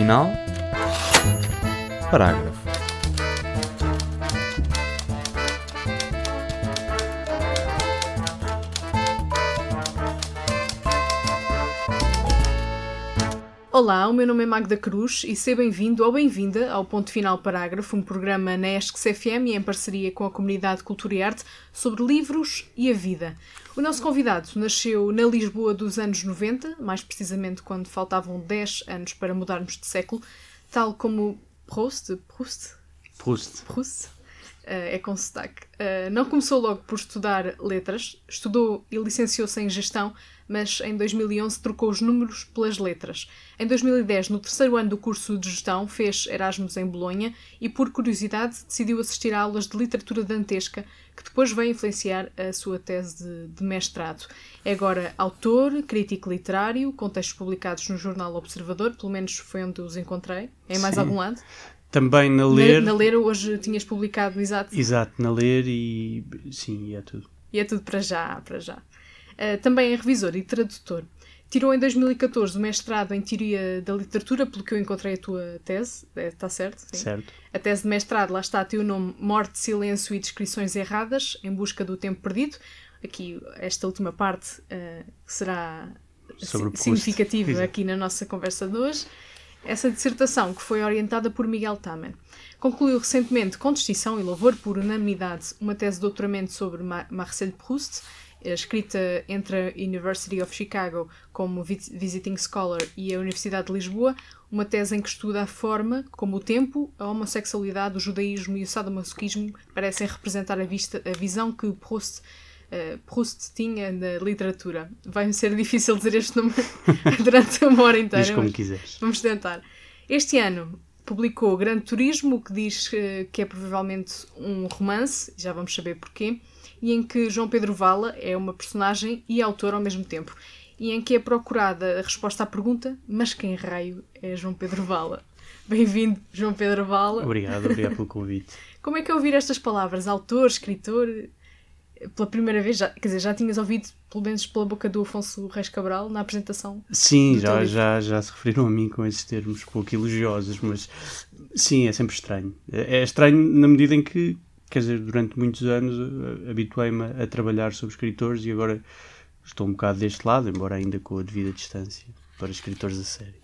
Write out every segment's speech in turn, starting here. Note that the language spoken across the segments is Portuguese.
final, parágrafo. Olá, o meu nome é Magda Cruz e seja bem-vindo ou bem-vinda ao Ponto Final Parágrafo, um programa na ESCS FM e em parceria com a Comunidade Cultura e Arte sobre livros e a vida. O nosso convidado nasceu na Lisboa dos anos 90, mais precisamente quando faltavam 10 anos para mudarmos de século, tal como Proust, Proust, Proust. Proust, eh, é com sotaque. Eh, não começou logo por estudar letras, estudou e licenciou-se em gestão, mas em 2011 trocou os números pelas letras. Em 2010, no terceiro ano do curso de gestão, fez Erasmus em Bolonha e, por curiosidade, decidiu assistir a aulas de literatura dantesca, que depois veio influenciar a sua tese de, de mestrado. É agora autor, crítico literário, com textos publicados no jornal Observador, pelo menos foi onde os encontrei. Em mais Sim. algum lado? Também na ler. Na, na ler, hoje tinhas publicado, exato. Exato, na ler e. Sim, e é tudo. E é tudo para já, para já. Uh, também é revisor e tradutor. Tirou em 2014 o mestrado em Teoria da Literatura, pelo que eu encontrei a tua tese, está certo? Sim. Certo. A tese de mestrado, lá está, tem o nome Morte, Silêncio e Descrições Erradas, em busca do tempo perdido. Aqui, esta última parte uh, será significativa aqui na nossa conversa de hoje. Essa dissertação, que foi orientada por Miguel Taman, concluiu recentemente, com distinção e louvor por unanimidade, uma tese de doutoramento sobre Ma- Marcel Proust, eh, escrita entre a University of Chicago como vi- visiting scholar e a Universidade de Lisboa, uma tese em que estuda a forma como o tempo, a homossexualidade, o judaísmo e o sadomasoquismo parecem representar a, vista, a visão que Proust, eh, Proust tinha na literatura. Vai-me ser difícil dizer este nome durante uma hora inteira. Diz como quiseres. Vamos tentar. Este ano publicou Grande Turismo, que diz eh, que é provavelmente um romance, já vamos saber porquê, e em que João Pedro Vala é uma personagem e autor ao mesmo tempo, e em que é procurada a resposta à pergunta: mas quem raio é João Pedro Vala? Bem-vindo, João Pedro Vala. Obrigado, obrigado pelo convite. Como é que é ouvir estas palavras? Autor, escritor? Pela primeira vez, já, quer dizer, já tinhas ouvido, pelo menos pela boca do Afonso Reis Cabral, na apresentação Sim, já, já, já se referiram a mim com esses termos pouco elogiosos, mas sim, é sempre estranho. É é estranho na medida em que, quer dizer, durante muitos anos eh, habituei-me a trabalhar sobre escritores e agora estou um bocado deste lado, embora ainda com a devida distância, para escritores a sério.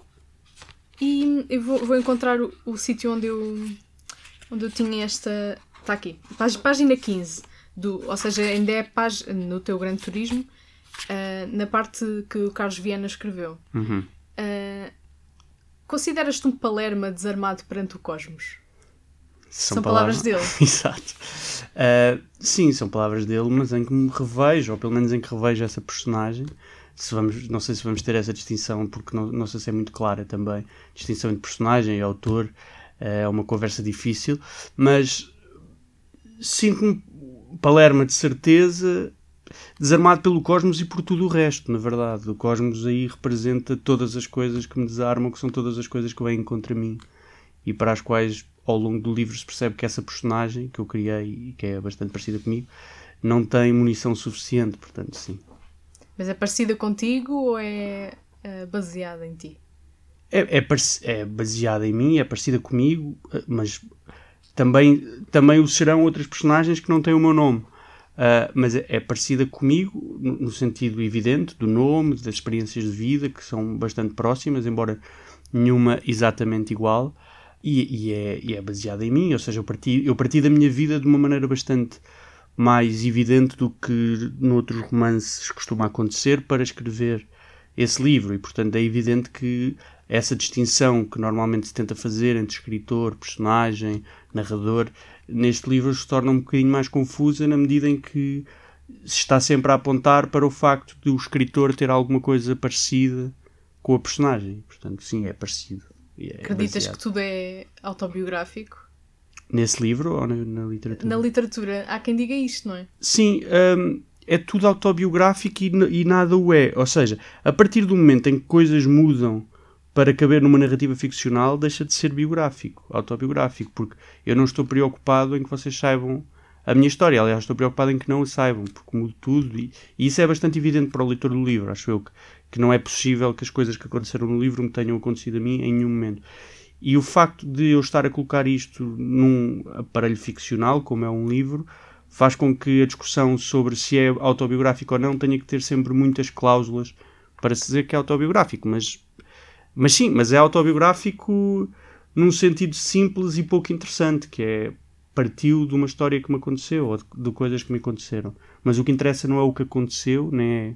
E eu vou, vou encontrar o, o sítio onde eu, onde eu tinha esta. Está aqui, página 15. Do, ou seja, ainda é pag, no teu grande turismo, ah, na parte que o Carlos Viana escreveu. Uhum. Ah, Consideras-te um Palerma desarmado perante o cosmos? São palavras dele. Exato. Uh, sim, são palavras dele, mas em que me revejo, ou pelo menos em que revejo essa personagem. Se vamos, não sei se vamos ter essa distinção, porque não, não sei se é muito clara também. Distinção entre personagem e autor uh, é uma conversa difícil, mas sinto-me Palerma de certeza desarmado pelo cosmos e por tudo o resto, na verdade. O cosmos aí representa todas as coisas que me desarmam, que são todas as coisas que vêm contra mim e para as quais ao longo do livro se percebe que essa personagem que eu criei e que é bastante parecida comigo não tem munição suficiente, portanto, sim. Mas é parecida contigo ou é ah, baseada em ti? É, é, é baseada em mim, é parecida comigo, eh, mas também, também o serão outras personagens que não têm o meu nome. Ah, mas é, é parecida comigo no, no sentido evidente do nome, das experiências de vida, que são bastante próximas, embora nenhuma exatamente igual. E, e é, e é baseada em mim, ou seja, eu parti, eu parti da minha vida de uma maneira bastante mais evidente do que noutros romances costuma acontecer para escrever esse livro e portanto é evidente que essa distinção que normalmente se tenta fazer entre escritor, personagem, narrador, neste livro se torna um bocadinho mais confusa na medida em que se está sempre a apontar para o facto de o escritor ter alguma coisa parecida com a personagem. Portanto, sim, é parecido. É Acreditas baseado. que tudo é autobiográfico? Nesse livro ou na, na literatura? Na literatura, há quem diga isto, não é? Sim, hum, é tudo autobiográfico e, e nada o é. Ou seja, a partir do momento em que coisas mudam para caber numa narrativa ficcional, deixa de ser biográfico, autobiográfico, porque eu não estou preocupado em que vocês saibam a minha história. Aliás, estou preocupado em que não o saibam, porque mudo tudo e, e isso é bastante evidente para o leitor do livro, acho eu, que, que não é possível que as coisas que aconteceram no livro me tenham acontecido a mim em nenhum momento. E o facto de eu estar a colocar isto num aparelho ficcional, como é um livro, faz com que a discussão sobre se é autobiográfico ou não tenha que ter sempre muitas cláusulas para se dizer que é autobiográfico. Mas, mas sim, mas é autobiográfico num sentido simples e pouco interessante, que é partiu de uma história que me aconteceu ou de, de coisas que me aconteceram. Mas o que interessa não é o que aconteceu, nem é.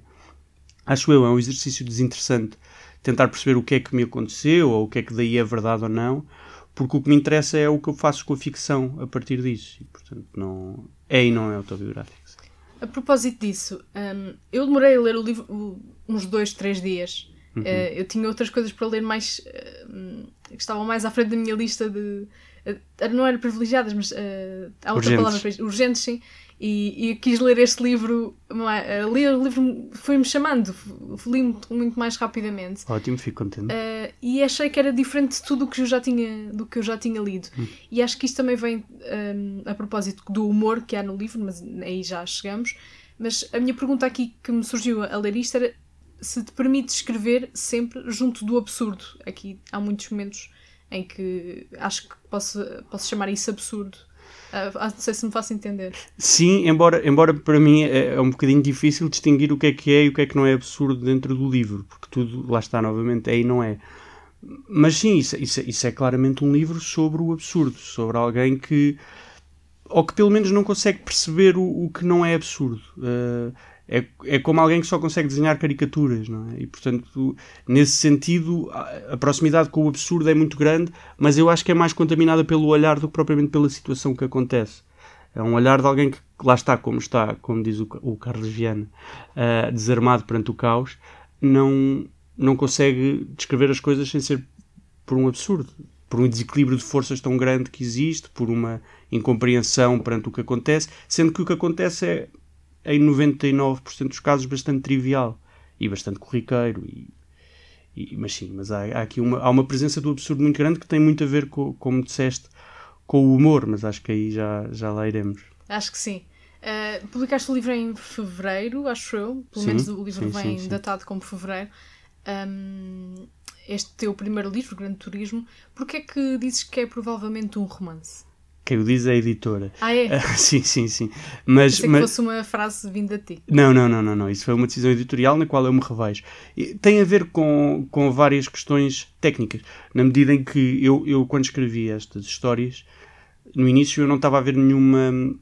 Acho eu, é um exercício desinteressante tentar perceber o que é que me aconteceu ou o que é que daí é verdade ou não, porque o que me interessa é o que eu faço com a ficção a partir disso. E, portanto, não é e não é autobiográfico. A propósito disso, um, eu demorei a ler o livro uns dois, três dias. Uhum. Uh, eu tinha outras coisas para ler mais uh, que estavam mais à frente da minha lista de não eram privilegiadas, mas há outra urgentes. palavra para urgentes, sim. E, e quis ler este livro, uh, ler o livro foi-me chamando, li muito, muito mais rapidamente. Ótimo, fico contente. Uh, e achei que era diferente de tudo o que eu já tinha, do que eu já tinha lido. Hum. E acho que isto também vem um, a propósito do humor que há no livro, mas aí já chegamos. Mas a minha pergunta aqui que me surgiu a ler isto era se te permite escrever sempre junto do absurdo. Aqui há muitos momentos em que acho que posso, posso chamar isso absurdo Uh, não sei se me faço entender. Sim, embora, embora para mim é, é, um bocadinho difícil distinguir o que é que é e o que é que não é absurdo dentro do livro, porque tudo, lá está novamente, é e não é. Mas sim, isso, isso, isso é claramente um livro sobre o absurdo, sobre alguém que. ou que pelo menos não consegue perceber o, o que não é absurdo. Uh, é, é como alguém que só consegue desenhar caricaturas, não é? E portanto, nesse sentido, a proximidade com o absurdo é muito grande, mas eu acho que é mais contaminada pelo olhar do que propriamente pela situação que acontece. É um olhar de alguém que lá está como está, como diz o, o Carlos Viana, uh, desarmado perante o caos, não, não consegue descrever as coisas sem ser por um absurdo, por um desequilíbrio de forças tão grande que existe, por uma incompreensão perante o que acontece, sendo que o que acontece é em 99% dos casos bastante trivial e bastante corriqueiro. E, e, mas sim, mas há, há aqui uma, há uma presença do absurdo muito grande que tem muito a ver, com, como disseste, com o humor, mas acho que aí já, já lá iremos. Acho que sim. Uh, publicaste o livro em fevereiro, acho eu. Pelo sim, menos o livro sim, vem sim, datado como fevereiro. Um, este teu primeiro livro, Grande Turismo, porquê é que dizes que é provavelmente um romance? Quem o diz é a editora. Ah, é? sim, sim, sim. Mas, Pensei mas... que fosse uma frase vinda de ti. Não, não, não, não, não. Isso foi uma decisão editorial na qual eu me revejo. E tem a ver com, com várias questões técnicas. Na medida em que eu, eu, quando escrevi estas histórias, no início eu não estava a ver nenhuma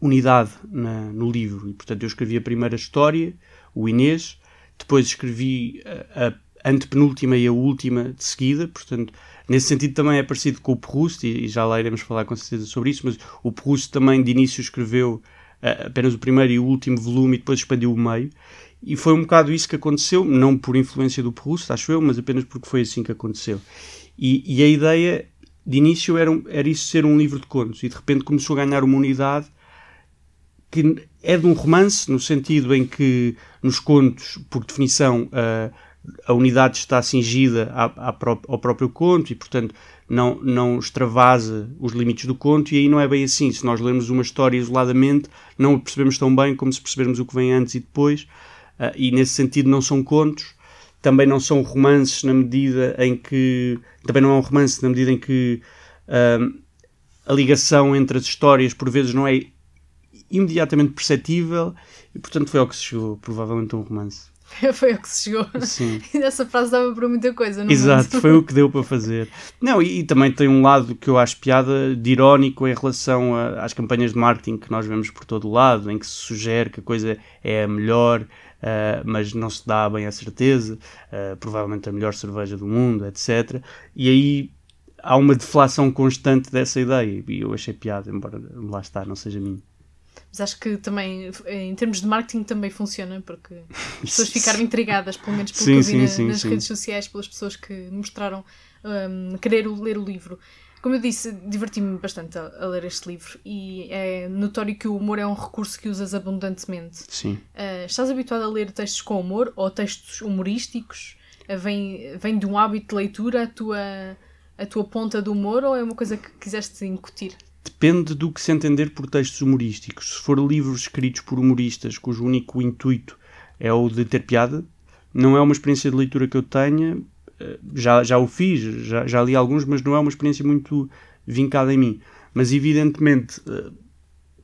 unidade na, no livro. E, portanto, eu escrevi a primeira história, o Inês, depois escrevi a, a antepenúltima e a última de seguida, portanto Nesse sentido também é parecido com o Proust, e, já lá iremos falar com certeza sobre isso, mas o Proust também de início escreveu uh, apenas o primeiro e o último volume e depois expandiu o meio. E foi um bocado isso que aconteceu, não por influência do Proust, acho eu, mas apenas porque foi assim que aconteceu. E, e a ideia de início era, era isso ser um livro de contos, e de repente começou a ganhar uma unidade que é de um romance, no sentido em que nos contos, por definição, uh, a unidade está cingida ao próprio conto e, portanto, não, não extravasa os limites do conto, e aí não é bem assim. Se nós lermos uma história isoladamente, não a percebemos tão bem como se percebermos o que vem antes e depois, uh, e nesse sentido não são contos, também não são romances na medida em que. Também não é um romance na medida em que uh, a ligação entre as histórias por vezes não é imediatamente perceptível, e portanto foi ao que se chegou, provavelmente, um romance. foi o que se chegou. Sim. E essa frase dava para muita coisa, não Exato, mundo. foi o que deu para fazer. Não, e, e, também tem um lado que eu acho piada de irónico em relação a, às campanhas de marketing que nós vemos por todo o lado, em que se sugere que a coisa é a melhor, uh, mas não se dá bem a certeza, uh, provavelmente a melhor cerveja do mundo, etc. E aí há uma deflação constante dessa ideia, e eu achei piada, embora lá está, não seja minha. Mas acho que também, em termos de marketing, também funciona, porque as pessoas ficaram intrigadas, pelo menos pelo sim, que eu vi sim, na, sim, nas redes sociais, pelas pessoas que mostraram um, querer ler o livro. Como eu disse, diverti-me bastante a, a, ler este livro e é notório que o humor é um recurso que usas abundantemente. Sim. Uh, estás habituado a ler textos com humor ou textos humorísticos? Uh, vem, vem de um hábito de leitura a tua, a tua ponta do humor ou é uma coisa que quiseste incutir? Depende do que se entender por textos humorísticos. Se for livros escritos por humoristas cujo único intuito é o de ter piada, não é uma experiência de leitura que eu tenha. Eh, já, já o fiz, já, já li alguns, mas não é uma experiência muito vincada em mim. Mas, evidentemente, eh,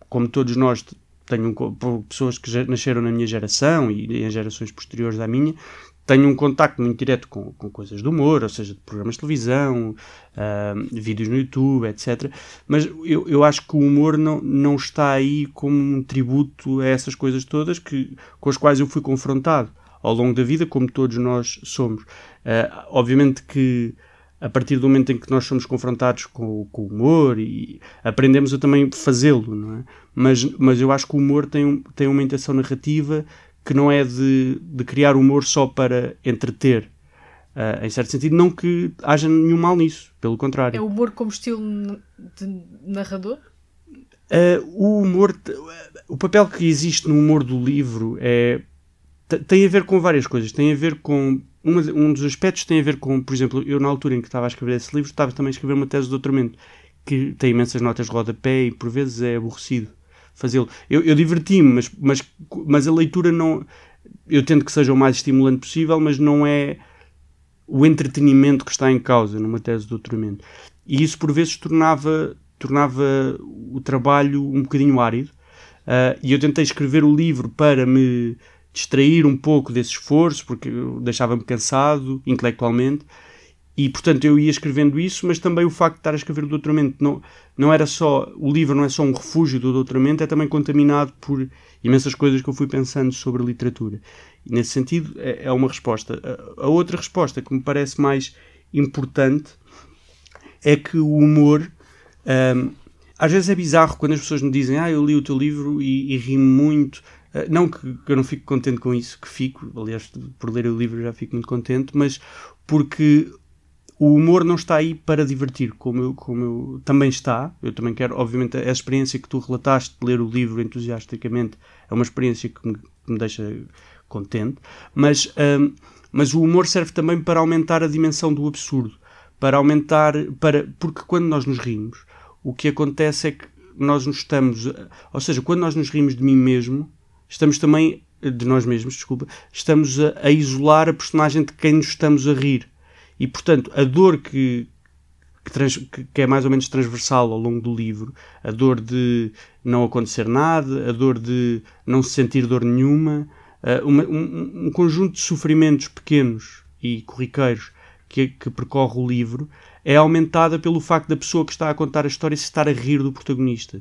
como todos nós, tenho pessoas que nasceram na minha geração e em gerações posteriores à minha, tenho um contacto muito direto com, com coisas de humor, ou seja, de programas de televisão, uh, vídeos no YouTube, etc. Mas eu, eu acho que o humor não, não está aí como um tributo a essas coisas todas que, com as quais eu fui confrontado ao longo da vida, como todos nós somos. Uh, obviamente que a partir do momento em que nós somos confrontados com, com o humor e aprendemos a também fazê-lo, não é? Mas, mas eu acho que o humor tem, tem uma intenção narrativa que não é de, de criar humor só para entreter. Uh, em certo sentido, não que haja nenhum mal nisso, pelo contrário. É o humor como estilo de narrador? Uh, o humor, o papel que existe no humor do livro é tem a ver com várias coisas. Tem a ver com uma, um dos aspectos tem a ver com, por exemplo, eu na altura em que estava a escrever esse livro estava também a escrever uma tese de doutoramento que tem imensas notas de rodapé e por vezes é aborrecido fazê-lo. Eu, eu diverti-me, mas, mas, mas a leitura não. Eu tento que seja o mais estimulante possível, mas não é o entretenimento que está em causa numa tese de doutoramento. E isso por vezes tornava, tornava o trabalho um bocadinho árido. Uh, e eu tentei escrever o livro para me distrair um pouco desse esforço, porque deixava-me cansado intelectualmente. E, portanto, eu ia escrevendo isso, mas também o facto de estar a escrever o doutoramento não, não era só. O livro não é só um refúgio do doutoramento, é também contaminado por imensas coisas que eu fui pensando sobre literatura. E, nesse sentido, é, é uma resposta. A, a, outra resposta que me parece mais importante é que o humor. Um, às vezes é bizarro quando as pessoas me dizem Ah, eu li o teu livro e, e ri muito. Uh, não que, que, eu não fico contente com isso, que fico, aliás, por ler o livro já fico muito contente, mas porque o humor não está aí para divertir, como eu, como eu também está. Eu também quero, obviamente, a experiência que tu relataste de ler o livro entusiasticamente é uma experiência que me, que me deixa contente, mas, um, mas o humor serve também para aumentar a dimensão do absurdo, para aumentar, para, porque quando nós nos rimos, o que acontece é que nós nos estamos, ou seja, quando nós nos rimos de mim mesmo, estamos também, de nós mesmos, desculpa, estamos a, a isolar a personagem de quem nos estamos a rir e, portanto, a dor que, que, trans, que, é mais ou menos transversal ao longo do livro, a dor de não acontecer nada, a dor de não se sentir dor nenhuma, uh, uma, um, um, conjunto de sofrimentos pequenos e corriqueiros que, que, percorre o livro, é aumentada pelo facto da pessoa que está a contar a história se estar a rir do protagonista.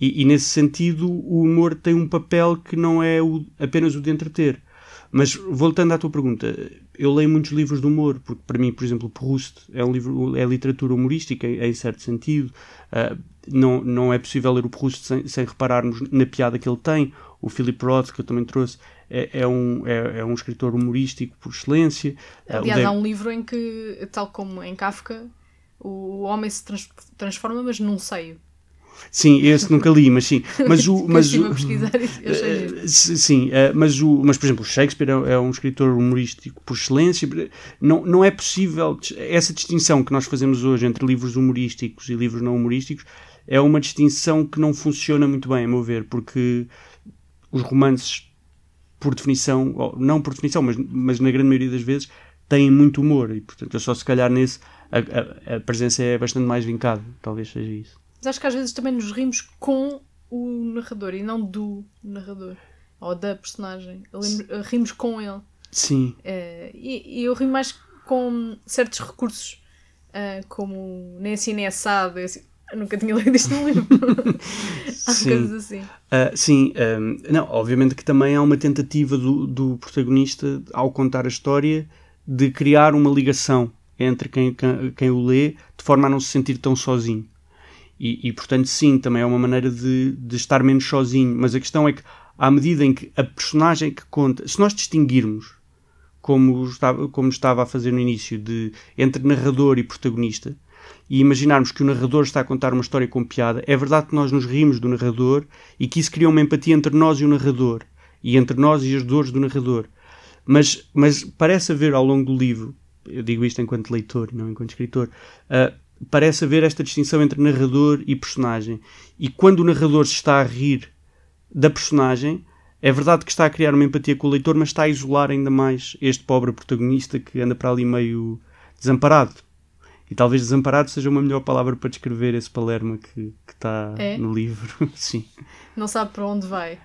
E, e nesse sentido, o humor tem um papel que não é o, apenas o de entreter. Mas voltando à tua pergunta, eu leio muitos livros de humor, porque para mim, por exemplo, Proust é um livro, é literatura humorística em, certo sentido. Uh, não, não é possível ler o Proust sem, sem repararmos na piada que ele tem. O Philip Roth, que eu também trouxe, é, é um, é, é, um escritor humorístico por excelência. Ah, Aliás, há um livro em que, tal como em Kafka, o homem se trans, transforma, mas num seio. Sim, esse nunca li, mas sim. Mas o, mas o, pesquisar uh, sim, uh, mas, o, mas por exemplo, Shakespeare é, é, um escritor humorístico por excelência. Não, não é possível essa distinção que nós fazemos hoje entre livros humorísticos e livros não humorísticos é uma distinção que não funciona muito bem, a meu ver, porque os romances, por definição, não por definição, mas, mas na grande maioria das vezes, têm muito humor e, portanto, é só se calhar nesse a, a, a presença é bastante mais vincada, talvez seja isso. Mas acho que às vezes também nos rimos com o narrador e não do narrador ou da personagem. Lembro, rimos com ele. Sim. Uh, e, e, eu rimo mais com certos recursos, uh, como nem assim nem assado. Eu, assim, nunca tinha lido isto no livro. há sim. coisas assim. Uh, sim, um, não, obviamente que também há uma tentativa do, do protagonista, ao contar a história, de criar uma ligação entre quem, quem, quem o lê, de forma a não se sentir tão sozinho. E, e, portanto, sim, também é uma maneira de, de estar menos sozinho. Mas a questão é que, à medida em que a personagem que conta, se nós distinguirmos, como estava, como estava a fazer no início, de, entre narrador e protagonista, e imaginarmos que o narrador está a contar uma história com piada, é verdade que nós nos rimos do narrador e que isso cria uma empatia entre nós e o narrador, e entre nós e as dores do narrador. Mas, mas parece haver ao longo do livro, eu digo isto enquanto leitor e não enquanto escritor, uh, parece haver esta distinção entre narrador e personagem. E quando o narrador se está a rir da personagem, é verdade que está a criar uma empatia com o leitor, mas está a isolar ainda mais este pobre protagonista que anda para ali meio desamparado. E talvez desamparado seja uma melhor palavra para descrever esse Palermo que, que está É? no livro. sim. Não sabe para onde vai.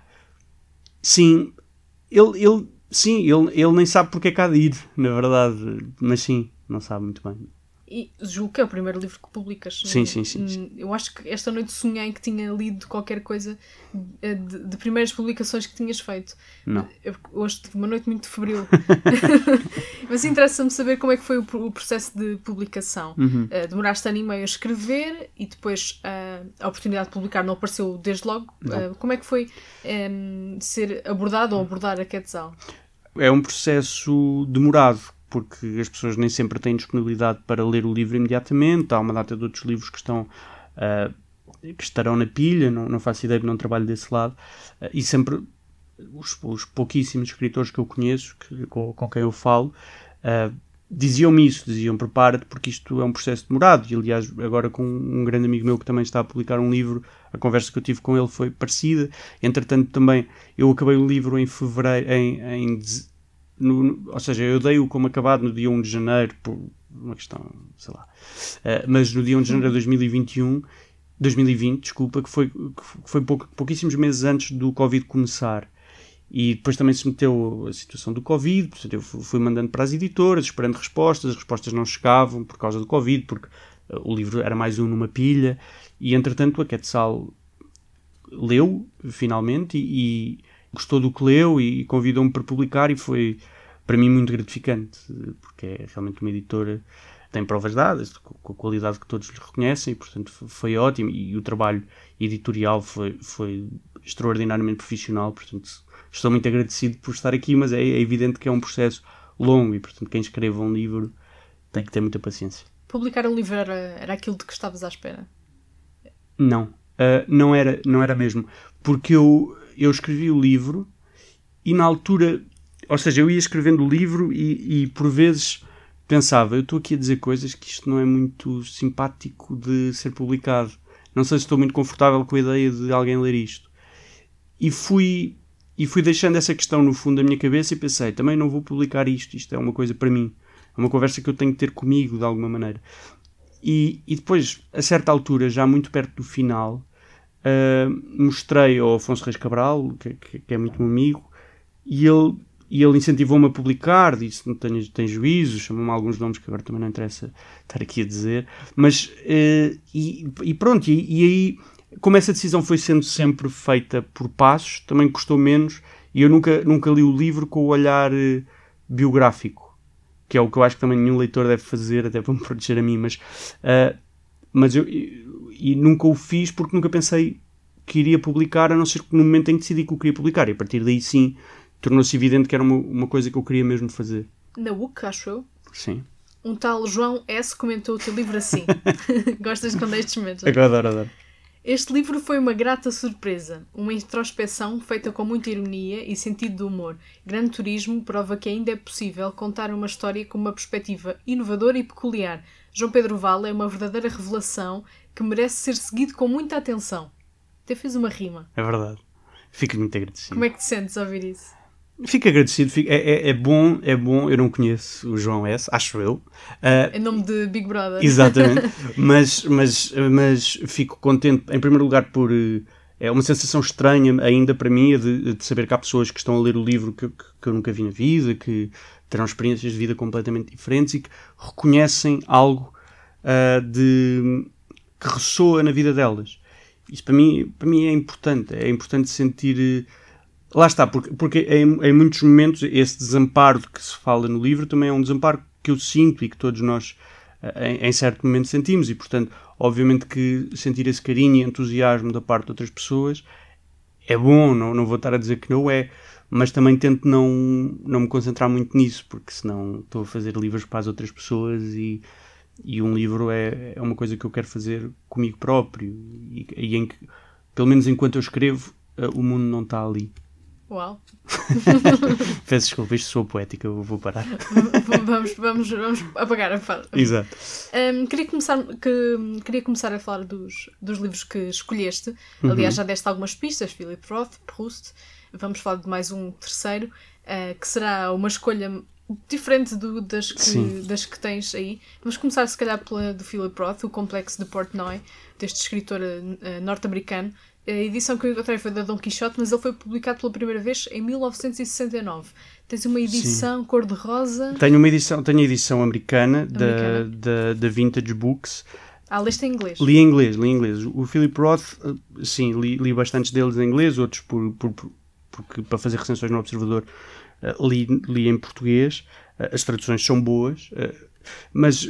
Sim, ele, ele, sim ele, ele nem sabe porque é que há de ir, na verdade. Mas sim, não sabe muito bem. E julgo que é o primeiro livro que publicas. Sim, sim, sim, sim. Hum, Eu acho que esta noite sonhei que tinha lido qualquer coisa eh, de, de primeiras publicações que tinhas feito. Não. Eu, hoje tive uma noite muito febril. Mas interessa-me saber como é que foi o, o processo de publicação. Uhum. Eh, demoraste ano e meio a escrever e depois eh, a oportunidade de publicar não apareceu desde logo. Eh, como é que foi em, ser abordado ou abordar a Quetzal? É um processo demorado, porque as pessoas nem sempre têm disponibilidade para ler o livro imediatamente. Há uma data de outros livros que estão. ah, que estarão na pilha, não, não faço ideia, não trabalho desse lado, Ah, e sempre os, os pouquíssimos escritores que eu conheço, que- com, com quem eu falo, ah, diziam-me isso, diziam prepara-te porque isto é um processo demorado, e aliás agora com um grande amigo meu que também está a publicar um livro, a conversa que eu tive com ele foi parecida, entretanto também eu acabei o livro em fevereiro, em, em no- ou seja, eu dei-o como acabado no dia 1 de janeiro, por uma questão, sei lá, Ah, mas no dia 1 de janeiro de 2021, 2020, desculpa, que foi, que foi pouco- pouquíssimos meses antes do Covid começar. E depois também se meteu a situação do Covid, portanto eu fu- fui mandando para as editoras, esperando respostas, as respostas não chegavam por causa do Covid, porque uh, o livro era mais um numa pilha, e entretanto a Quetzal leu, finalmente, e, e gostou do que leu e convidou-me para publicar e foi para mim muito gratificante, porque é realmente uma editora tem provas dadas, com a qualidade que todos lhe reconhecem, e portanto foi ótimo, e o trabalho editorial foi, foi extraordinariamente profissional, portanto estou muito agradecido por estar aqui, mas é, é evidente que é um processo longo, e portanto quem escreva um livro tem que ter muita paciência. Publicar um livro era, era aquilo de que estavas à espera? Não, Ah, não, era, não era mesmo, porque eu, eu escrevi o livro e na altura, ou seja, eu ia escrevendo o livro e, e por vezes pensava, eu estou aqui a dizer coisas que isto não é muito simpático de ser publicado. Não sei se estou muito confortável com a ideia de alguém ler isto. E fui, e fui deixando essa questão no fundo da minha cabeça e pensei, também não vou publicar isto, isto é uma coisa para mim. É uma conversa que eu tenho que ter comigo de alguma maneira. E, e depois, a certa altura, já muito perto do final, ah, mostrei ao Afonso Reis Cabral, que, que- que é muito meu amigo, e ele, e ele incentivou-me a publicar, disse não tem juízo, chamou-me alguns nomes que agora também não interessa estar aqui a dizer, mas eh, e, e pronto, e, e aí como essa decisão foi sendo sempre feita por passos, também custou menos, e eu nunca, nunca li o livro com o olhar eh, biográfico, que é o que eu acho que também nenhum leitor deve fazer, até para me proteger a mim, mas, ah, mas eu, e, e nunca o fiz porque nunca pensei que iria publicar, a não ser que no momento em que decidi que o queria publicar, e a partir daí sim tornou-se evidente que era uma, uma coisa que eu queria mesmo fazer. Na UC, acho eu. Sim. Um tal João S. comentou o teu livro assim. Gostas quando estes momentos? Agora adoro, adoro. Este livro foi uma grata surpresa, uma introspeção feita com muita ironia e sentido de humor. Gran Turismo prova que ainda é possível contar uma história com uma perspectiva inovadora e peculiar. João Pedro Vale é uma verdadeira revelação que merece ser seguido com muita atenção. Até fez uma rima. É verdade. Fico muito agradecido. Como é que te sentes ao ouvir isso? Fico agradecido. Fico, é, é, é bom, é bom. Eu não conheço o João S, acho eu. Ah, Em nome de Big Brother. Exatamente. mas, mas, mas fico contente, em primeiro lugar, por. eh, É uma sensação estranha ainda para mim a de, de saber que há pessoas que estão a ler o livro que, que, que eu nunca vi na vida, que terão experiências de vida completamente diferentes e que reconhecem algo ah, de, que ressoa na vida delas. Isso para mim, para mim é importante. É importante sentir. eh, Lá está, porque, porque em, em muitos momentos esse desamparo de que se fala no livro também é um desamparo que eu sinto e que todos nós eh, em, em certo momento sentimos e portanto obviamente que sentir esse carinho e entusiasmo da parte de outras pessoas é bom, não, não vou estar a dizer que não é mas também tento não, não me concentrar muito nisso porque senão estou a fazer livros para as outras pessoas e, e um livro é, é uma coisa que eu quero fazer comigo próprio e, e em que, pelo menos enquanto eu escrevo eh, o mundo não está ali Uau. Peço desculpa, isto sou poética, eu vou parar. vamos, vamos, vamos apagar a fala. Exato. Um, queria, começar, que, queria começar a falar dos, dos livros que escolheste. Aliás, já deste algumas pistas, Philip Roth, Proust. Vamos falar de mais um terceiro, uh, que será uma escolha diferente do, das, que, das que tens aí. Vamos começar, se calhar, pela do Philip Roth, O Complexo de Portnoy, deste escritor uh, norte-americano. A edição que eu encontrei foi da Don Quixote, mas ele foi publicado pela primeira vez em 1969. Tens uma edição cor-de-rosa. Tenho uma edição, tenho a edição americana, americana. Da, da, da Vintage Books. Ah, leste em inglês? Li em inglês, li em inglês. O Philip Roth, sim, li, li bastantes deles em inglês, outros por, por, por porque para fazer recensões no Observador uh, li, li em português. Uh, as traduções são boas, uh, mas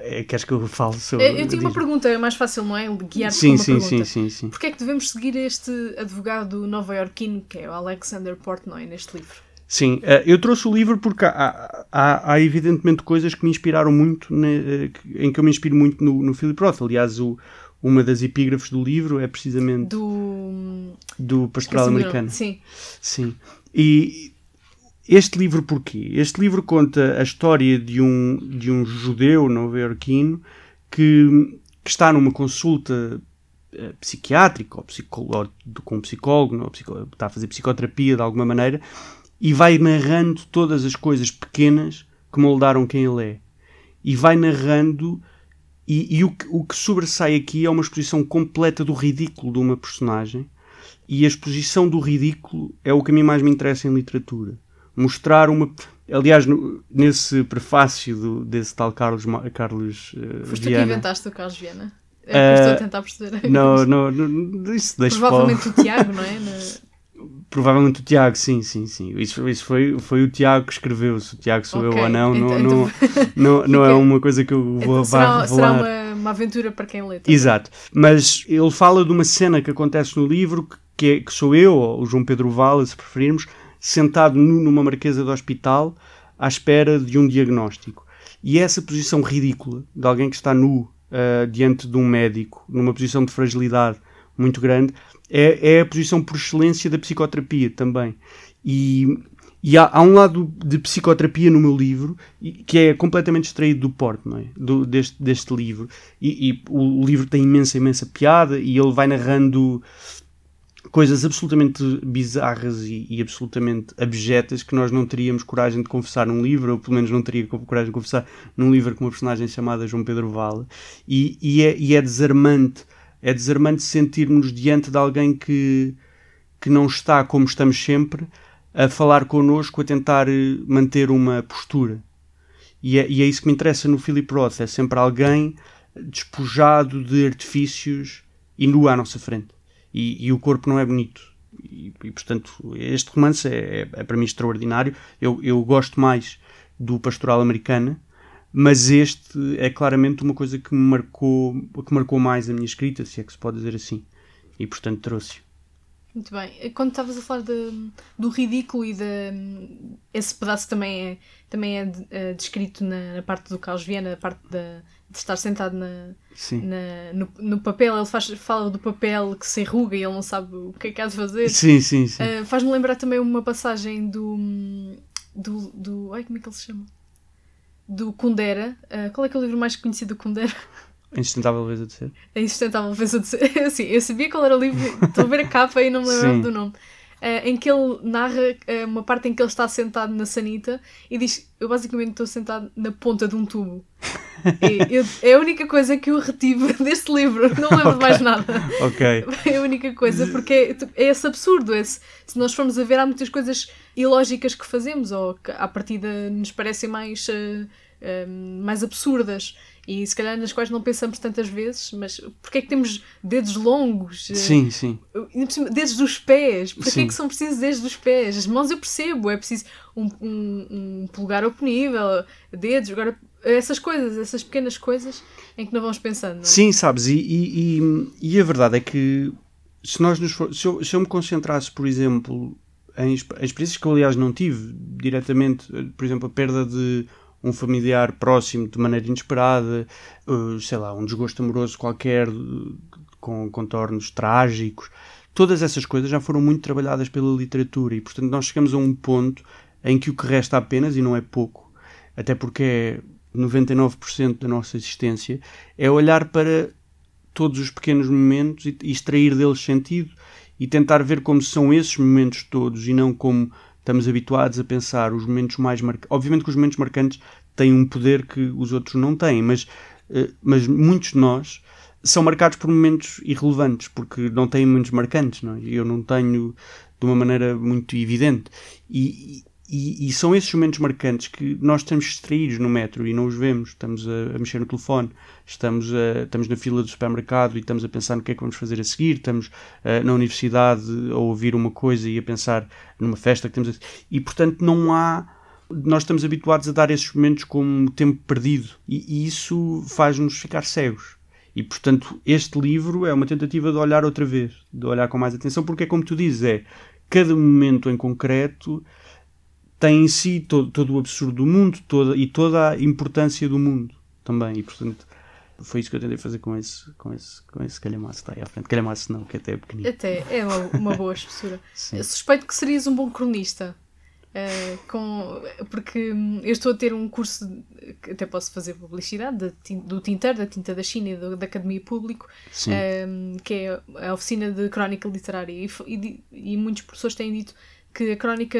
é, queres que eu fale sobre. Eu, eu tinha uma pergunta, é mais fácil, não é? Guiar-te sim, uma sim, pergunta. sim, sim, sim. Porquê é que devemos seguir este advogado nova-iorquino, que é o Alexander Portnoy, neste livro? Sim, eu trouxe o livro porque há, há, há evidentemente coisas que me inspiraram muito, ne, em que eu me inspiro muito no, no Philip Roth. Aliás, o, uma das epígrafes do livro é precisamente do, do Pastoral Americano. Sim. Sim. E este livro porquê? Este livro conta a história de um, de um judeu nova-iorquino que, que está numa consulta uh, psiquiátrica ou, ou, com um psicólogo, não, está a fazer psicoterapia de alguma maneira e vai narrando todas as coisas pequenas que moldaram quem ele é. E vai narrando e, e o, que, o, que, sobressai aqui é uma exposição completa do ridículo de uma personagem. E a exposição do ridículo é o que a mim mais me interessa em literatura. Mostrar uma. Aliás, no, nesse prefácio do, desse tal Carlos, Carlos uh, Foste Viana. tu que inventaste o Carlos Viana? É uh, estou a tentar perceber. Não, não, não, isso deixa Provavelmente o Tiago, não é? Na... Provavelmente o Tiago, sim, sim, sim. Isso, isso foi, foi o Tiago que escreveu. Se o Tiago sou okay. eu ou não, não, então, não, não, não é uma coisa que eu vou então, será. Será uma, uma aventura para quem lê. Também. Exato. Mas ele fala de uma cena que acontece no livro, que, é, que sou eu, ou o João Pedro Vala, se preferirmos, sentado nu numa marquesa de hospital à espera de um diagnóstico. E essa posição ridícula de alguém que está nu uh, diante de um médico, numa posição de fragilidade muito grande, é, é a posição por excelência da psicoterapia também. E, e há, há, um lado de psicoterapia no meu livro que é completamente extraído do porto, é? Do, deste, deste livro. E, e, o livro tem imensa, imensa piada e ele vai narrando coisas absolutamente bizarras e, e, absolutamente abjetas que nós não teríamos coragem de confessar num livro, ou pelo menos não teria coragem de confessar num livro com uma personagem chamada João Pedro Vala. E, e, é, e é desarmante é desarmante sentirmos diante de alguém que, que não está como estamos sempre a falar connosco, a tentar eh, manter uma postura. E é, e é isso que me interessa no Philip Roth, é sempre alguém despojado de artifícios e nu à nossa frente. E, e o corpo não é bonito. E, e portanto, este romance é, é, é, para mim extraordinário. Eu, eu gosto mais do Pastoral Americana, mas este é claramente uma coisa que me marcou, que marcou mais a minha escrita, se é que se pode dizer assim, e portanto trouxe. Muito bem. Quando estavas a falar de, do ridículo e de, esse pedaço também é, também é, é descrito na, na, parte do Carlos Viana, a parte de, de estar sentado na, na no, no, papel, ele faz, fala do papel que se enruga e ele não sabe o que é que há de fazer. Sim, sim, sim. Uh, Faz-me lembrar também uma passagem do, do, do. Ai, como é que ele se chama? Do Kundera. Uh, qual é que é o livro mais conhecido do Kundera? A Insustentável Beleza de Ser. A Insustentável Beleza de Ser. Sim, eu sabia qual era o livro, estou a ver a capa e não me lembro do nome. Uh, em que ele narra uh, uma parte em que ele está sentado na sanita e diz: Eu basicamente estou sentado na ponta de um tubo. eu, é a única coisa que eu retive deste livro, não lembro okay. mais nada. Ok. É a única coisa, porque é, é esse absurdo. Esse, se nós formos a ver, há muitas coisas ilógicas que fazemos ou que à partida nos parecem mais, uh, uh, mais absurdas e se calhar nas quais não pensamos tantas vezes, mas porque é que temos dedos longos? Sim, sim. Dedos dos pés, para que é que são precisos dedos dos pés? As mãos eu percebo, é preciso um, um, um polegar oponível, dedos, agora essas coisas, essas pequenas coisas em que não vamos pensando. Não é? Sim, sabes, e, e, e, e, a verdade é que se nós nos for, se, eu, se eu me concentrasse, por exemplo, em, em experiências que eu aliás não tive diretamente, por exemplo, a perda de um familiar próximo de maneira inesperada, uh, sei lá, um desgosto amoroso qualquer com contornos trágicos, todas essas coisas já foram muito trabalhadas pela literatura e, portanto, nós chegamos a um ponto em que o que resta apenas, e não é pouco, até porque é 99% da nossa existência, é olhar para todos os pequenos momentos e extrair deles sentido e tentar ver como são esses momentos todos e não como estamos habituados a pensar os momentos mais marcantes. Obviamente que os momentos marcantes têm um poder que os outros não têm, mas, eh, mas muitos de nós são marcados por momentos irrelevantes, porque não têm momentos marcantes, não é? Eu não tenho de uma maneira muito evidente. E, e, e, são esses momentos marcantes que nós estamos distraídos no metro e não os vemos. Estamos a, a mexer no telefone, estamos, a, estamos na fila do supermercado e estamos a pensar no que é que vamos fazer a seguir. Estamos uh, na universidade a ouvir uma coisa e a pensar numa festa que temos. A... E portanto não há. Nós estamos habituados a dar esses momentos como tempo perdido e, e isso faz-nos ficar cegos. E portanto este livro é uma tentativa de olhar outra vez, de olhar com mais atenção, porque é como tu dizes, é cada momento em concreto tem em si todo, todo o absurdo do mundo toda, e toda a importância do mundo também. E portanto foi isso que eu tentei fazer com esse, com esse, com esse calhamaço. Está aí à frente. Calhamaço não, que até é pequenino. Até é uma, uma boa espessura. Suspeito que serias um bom cronista. Uh, com, porque eu estou a ter um curso, que até posso fazer publicidade, de, do Tinter, da Tinta da China e do, da Academia Público, uh, que é a oficina de crónica literária. E, e, e muitos professores têm dito que a crónica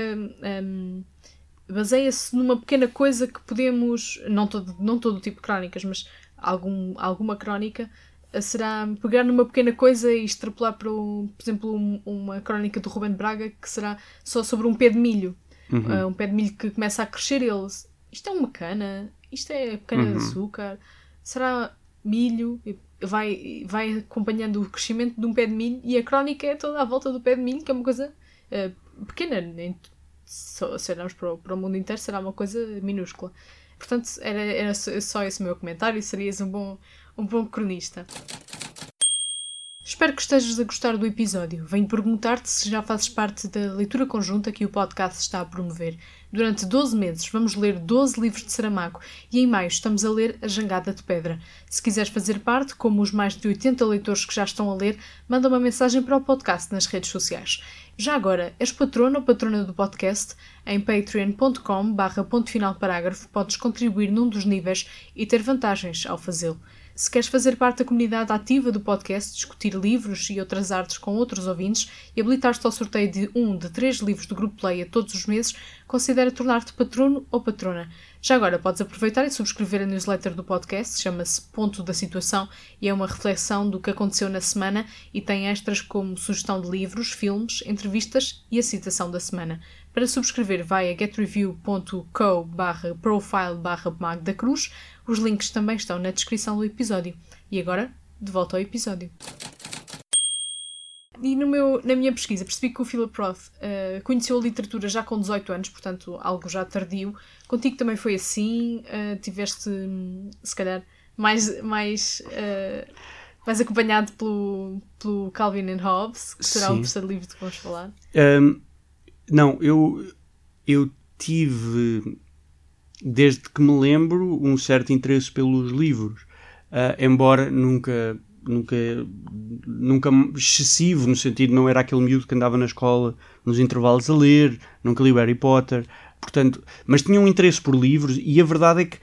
um, baseia-se numa pequena coisa que podemos, não todo, não todo tipo de crónicas, mas algum, alguma crónica eh, será pegar numa pequena coisa e extrapolar para, o, por exemplo, um, uma crónica do Ruben Braga que será só sobre um pé de milho. Uhum. Uh, um pé de milho que começa a crescer e ele, isto é uma cana, isto é cana uhum. de açúcar, será milho, vai, vai acompanhando o crescimento de um pé de milho e a crónica é toda à volta do pé de milho, que é uma coisa uh, pequena, nem, se olharmos para o, para o mundo inteiro, será uma coisa minúscula. Portanto, era, era só esse meu comentário e serias um bom, um bom cronista. Espero que estejas a gostar do episódio. Venho perguntar-te se já fazes parte da leitura conjunta que o podcast está a promover. Durante 12 meses vamos ler 12 livros de Saramago e em maio estamos a ler A Jangada de Pedra. Se quiseres fazer parte, como os mais de 80 leitores que já estão a ler, manda uma mensagem para o podcast nas redes sociais. Já agora, és patrona ou patrona do podcast? Em patreon.com barra ponto final parágrafo podes contribuir num dos níveis e ter vantagens ao fazê-lo. Se queres fazer parte da comunidade ativa do podcast, discutir livros e outras artes com outros ouvintes e habilitar-te ao sorteio de um de três livros do Grupo Leia todos os meses, considera tornar-te patrono ou patrona. Já agora podes aproveitar e subscrever a newsletter do podcast, chama-se Ponto da Situação e é uma reflexão do que aconteceu na semana e tem extras como sugestão de livros, filmes, entrevistas e a citação da semana. Para subscrever, vai a getreview.co barra profile barra Magda Cruz. Os links também estão na descrição do episódio. E agora, de volta ao episódio. E no meu, na minha pesquisa percebi que o Philip Roth uh, conheceu a literatura já com 18 anos, portanto algo já tardio. Contigo também foi assim? Uh, tiveste, se calhar, mais, mais, uh, mais acompanhado pelo, pelo Calvin and Hobbes, que será Sim. o terceiro livro de que vamos falar? Um, não, eu, eu tive, desde que me lembro, um certo interesse pelos livros, uh, embora nunca, nunca, nunca excessivo, no sentido não era aquele miúdo que andava na escola nos intervalos a ler, nunca li o Harry Potter, portanto, mas tinha um interesse por livros e a verdade é que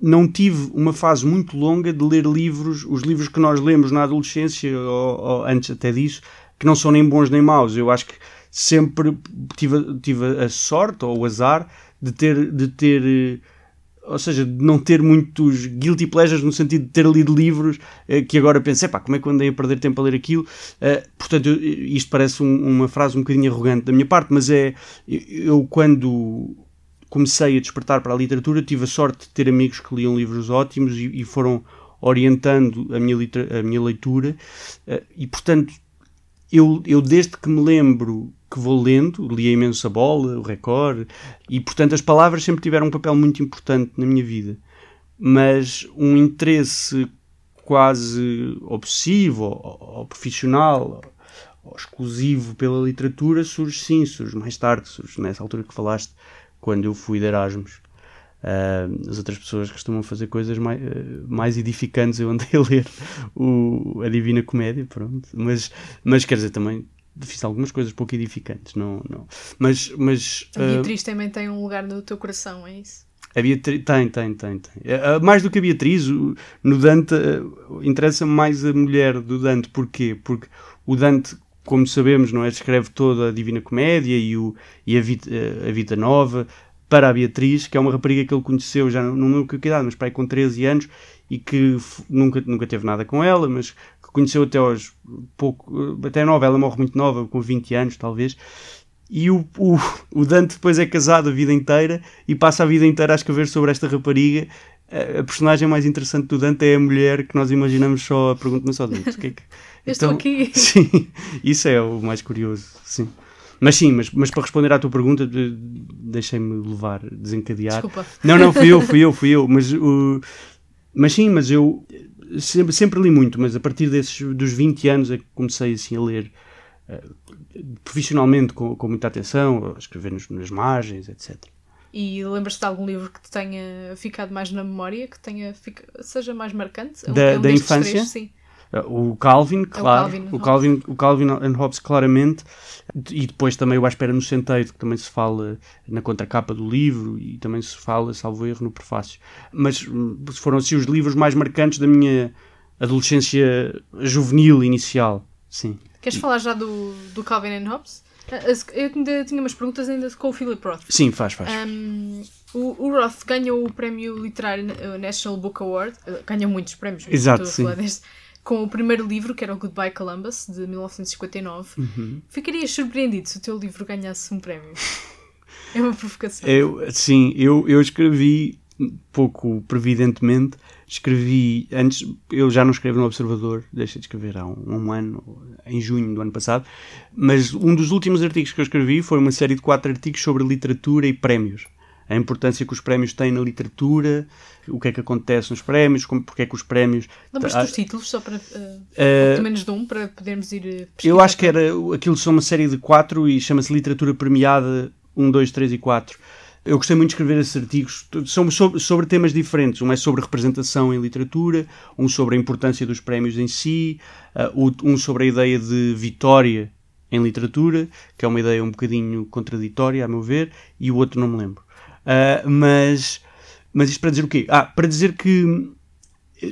não tive uma fase muito longa de ler livros, os livros que nós lemos na adolescência ou, ou antes até disso, que não são nem bons nem maus. Eu acho que sempre tive, tive a sorte ou o azar de ter, de ter eh, ou seja, de não ter muitos guilty pleasures no sentido de ter lido livros eh, que agora pensei, pá, como é que eu andei a perder tempo a ler aquilo? Uh, portanto, eu, isto parece um, uma frase um bocadinho arrogante da minha parte, mas é, eu quando comecei a despertar para a literatura tive a sorte de ter amigos que liam livros ótimos e, e foram orientando a minha, a minha leitura e, portanto, eu, eu desde que me lembro que vou lendo, li a imensa bola, o recorde, e portanto as palavras sempre tiveram um papel muito importante na minha vida. Mas um interesse quase obsessivo ou, ou profissional ou, exclusivo pela literatura surge sim, surge mais tarde, surge nessa altura que falaste, quando eu fui de Erasmus. Uh, as outras pessoas costumam fazer coisas mais, uh, mais edificantes. Eu andei a ler o, a Divina Comédia, pronto. Mas, mas quer dizer, também fiz algumas coisas pouco edificantes. Não, não. Mas, mas, a Beatriz uh, também tem um lugar no teu coração, é isso? A Beatriz, tem, tem, tem. tem. mais do que a Beatriz, no Dante, interessa mais a mulher do Dante. Porquê? Porque o Dante como sabemos, não é? Escreve toda a Divina Comédia e, o, e a, Vita, a Vida Nova para a Beatriz, que é uma rapariga que ele conheceu já não lembro que idade, mas para aí com 13 anos e que nunca, nunca teve nada com ela, mas conheceu até aos pouco, até nova, ela morre muito nova, com 20 anos talvez. E o, o, o Dante depois é casado a vida inteira e passa a vida inteira a escrever sobre esta rapariga a personagem mais interessante do Dante é a mulher que nós imaginamos só a pergunta, só Dante, que é que... Eu então, estou aqui. Sim, isso é o mais curioso, sim. Mas sim, mas, mas para responder à tua pergunta, deixei-me levar, desencadear. Desculpa. Não, não, fui eu, fui eu, fui eu. Mas, uh, mas sim, mas eu sempre, sempre li muito, mas a partir desses, dos 20 anos é que comecei assim a ler uh, profissionalmente, com, com muita atenção, a escrever nos, nas margens, etc. E lembras-te de algum livro que te tenha ficado mais na memória, que tenha, seja mais marcante? Da, é um da infância? Três, sim. O Calvin, claro. É o, Calvin, o, Calvin, o Calvin and Hobbes, claramente. E depois também o À Espera no Centeiro, que também se fala na contracapa do livro e também se fala, salvo erro, no prefácio. Mas hum, foram assim os livros mais marcantes da minha adolescência juvenil inicial. Sim. Queres falar já do, do Calvin and Hobbes? Eu ainda tinha umas perguntas ainda com o Philip Roth. Sim, faz, faz. Um, o, o, Roth ganhou o prémio literário National Book Award. Uh, ganhou muitos prémios. Exato, sim. Deste, com o primeiro livro, que era o Goodbye Columbus, de 1959. Uhum. Ficarias surpreendido se o teu livro ganhasse um prémio? é uma provocação. Eu, sim, eu, eu escrevi, pouco previdentemente, escrevi antes, eu já não escrevo no Observador, deixei de escrever há um, um, ano, em junho do ano passado, mas um dos últimos artigos que eu escrevi foi uma série de quatro artigos sobre literatura e prémios a importância que os prémios têm na literatura, o que é que acontece nos prémios, como, porque é que os prémios. Lembras-te dos títulos, só para. Uh, uh, pelo menos de um, para podermos ir. Eu acho que era. Aquilo são uma série de quatro e chama-se Literatura Premiada 1, 2, 3 e 4. Eu gostei muito de escrever esses artigos. São sobre, sobre temas diferentes. Um é sobre representação em literatura, um sobre a importância dos prémios em si, uh, um sobre a ideia de vitória em literatura, que é uma ideia um bocadinho contraditória, a meu ver, e o outro não me lembro. Uh, mas, mas isto para dizer o quê? Ah, para dizer que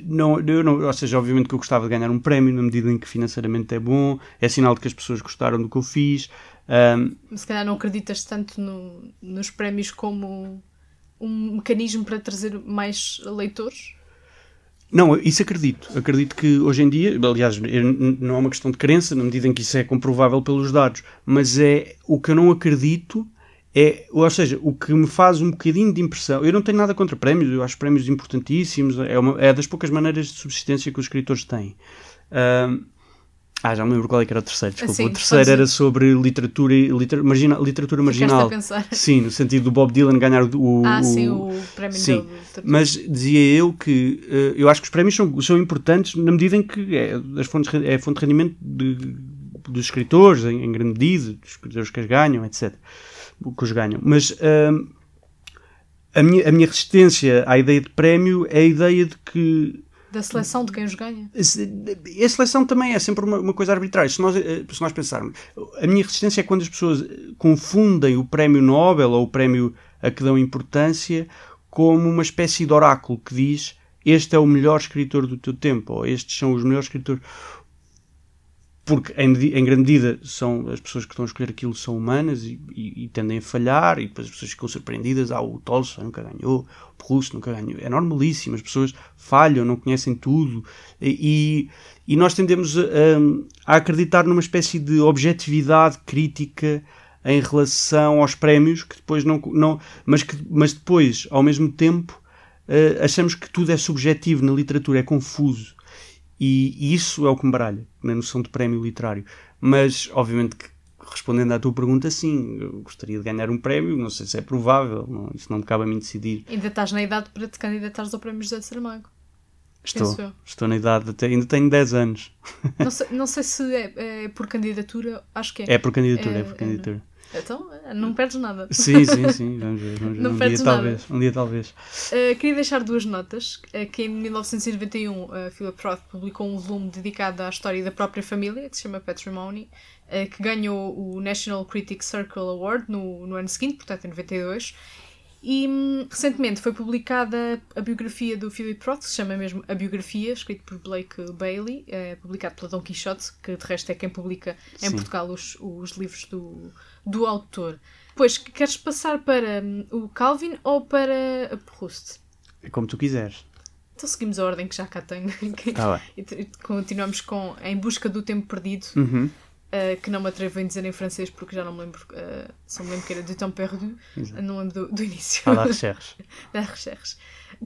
não, eu não, ou seja, obviamente que eu gostava de ganhar um prémio na medida em que financeiramente é bom, é sinal de que as pessoas gostaram do que eu fiz. Um, Se calhar não acreditas tanto no, nos prémios como um mecanismo para trazer mais leitores? Não, isso acredito. Acredito que hoje em dia, aliás, não é uma questão de crença, na medida em que isso é comprovável pelos dados, mas é o que eu não acredito é, ou seja, o que me faz um bocadinho de impressão, eu não tenho nada contra prémios, eu acho prémios importantíssimos, é, uma, é das poucas maneiras de subsistência que os escritores têm. Uh, ah, já me lembro qual é que era o terceiro, desculpa. Sim, o terceiro era sobre literatura, literatura, marginal, literatura marginal. Sim, no sentido do Bob Dylan ganhar o. Ah, o, sim, o prémio sim. Mas dizia eu que uh, eu acho que os prémios são, são importantes na medida em que é, as fontes, é a fonte de rendimento de, dos escritores, em, em grande medida, dos escritores que as ganham, etc que os ganham. Mas uh, a, minha, a minha resistência à ideia de prémio é a ideia de que. Da seleção de quem os ganha? A seleção também é sempre uma, uma coisa arbitrária. Se nós, eh, se nós pensarmos, a minha resistência é quando as pessoas confundem o prémio Nobel ou o prémio a que dão importância como uma espécie de oráculo que diz este é o melhor escritor do teu tempo, ou estes são os melhores escritores porque em, em, grande medida são as pessoas que estão a escolher aquilo são humanas e, e, e tendem a falhar e depois as pessoas ficam surpreendidas ah, o Tolstói nunca ganhou, o Proust nunca ganhou. É normalíssimo, as pessoas falham não conhecem tudo e, e nós tendemos a, a, acreditar numa espécie de objetividade crítica em relação aos prémios que depois não, não mas, que, mas depois ao mesmo tempo uh, achamos que tudo é subjetivo na literatura, é confuso e, isso é o que me baralha na noção de prémio literário. Mas, obviamente, que, respondendo à tua pergunta, sim, eu gostaria de ganhar um prémio, não sei se é provável, não, isso não me cabe a mim decidir. Ainda estás na idade para te candidatares ao prémio José de Saramago. Estou, estou na idade, até, ainda tenho 10 anos. Não sei, não sei se é, é por candidatura, acho que é. É por candidatura, é, É, por é, candidatura. Então, não perdes nada. Sim, sim, sim, vamos ver, vamos ver. Não um perdes dia nada. talvez, um dia talvez. Uh, queria deixar duas notas. Uh, que em 1991 uh, Philip Roth publicou um volume dedicado à história da própria família, que se chama Patrimony, uh, que ganhou o National Critics Circle Award no, no ano seguinte, portanto em 92. E hum, recentemente foi publicada a biografia do Philip Roth, que se chama mesmo A Biografia, escrito por Blake Bailey, é publicado pela Dom Quixote, que de resto é quem publica em Sim. Portugal os, os livros do, do autor. Pois, queres passar para hum, o Calvin ou para Proust? É como tu quiseres. Então seguimos a ordem que já cá tenho. Tá e e continuamos com Em Busca do Tempo Perdido, Uhum. Uh, que não me atrevo em dizer em francês porque já não me lembro, uh, só me lembro que era Du Temps Perdu, Exato. não lembro do, do início Ah, lá, recherches. da recherche.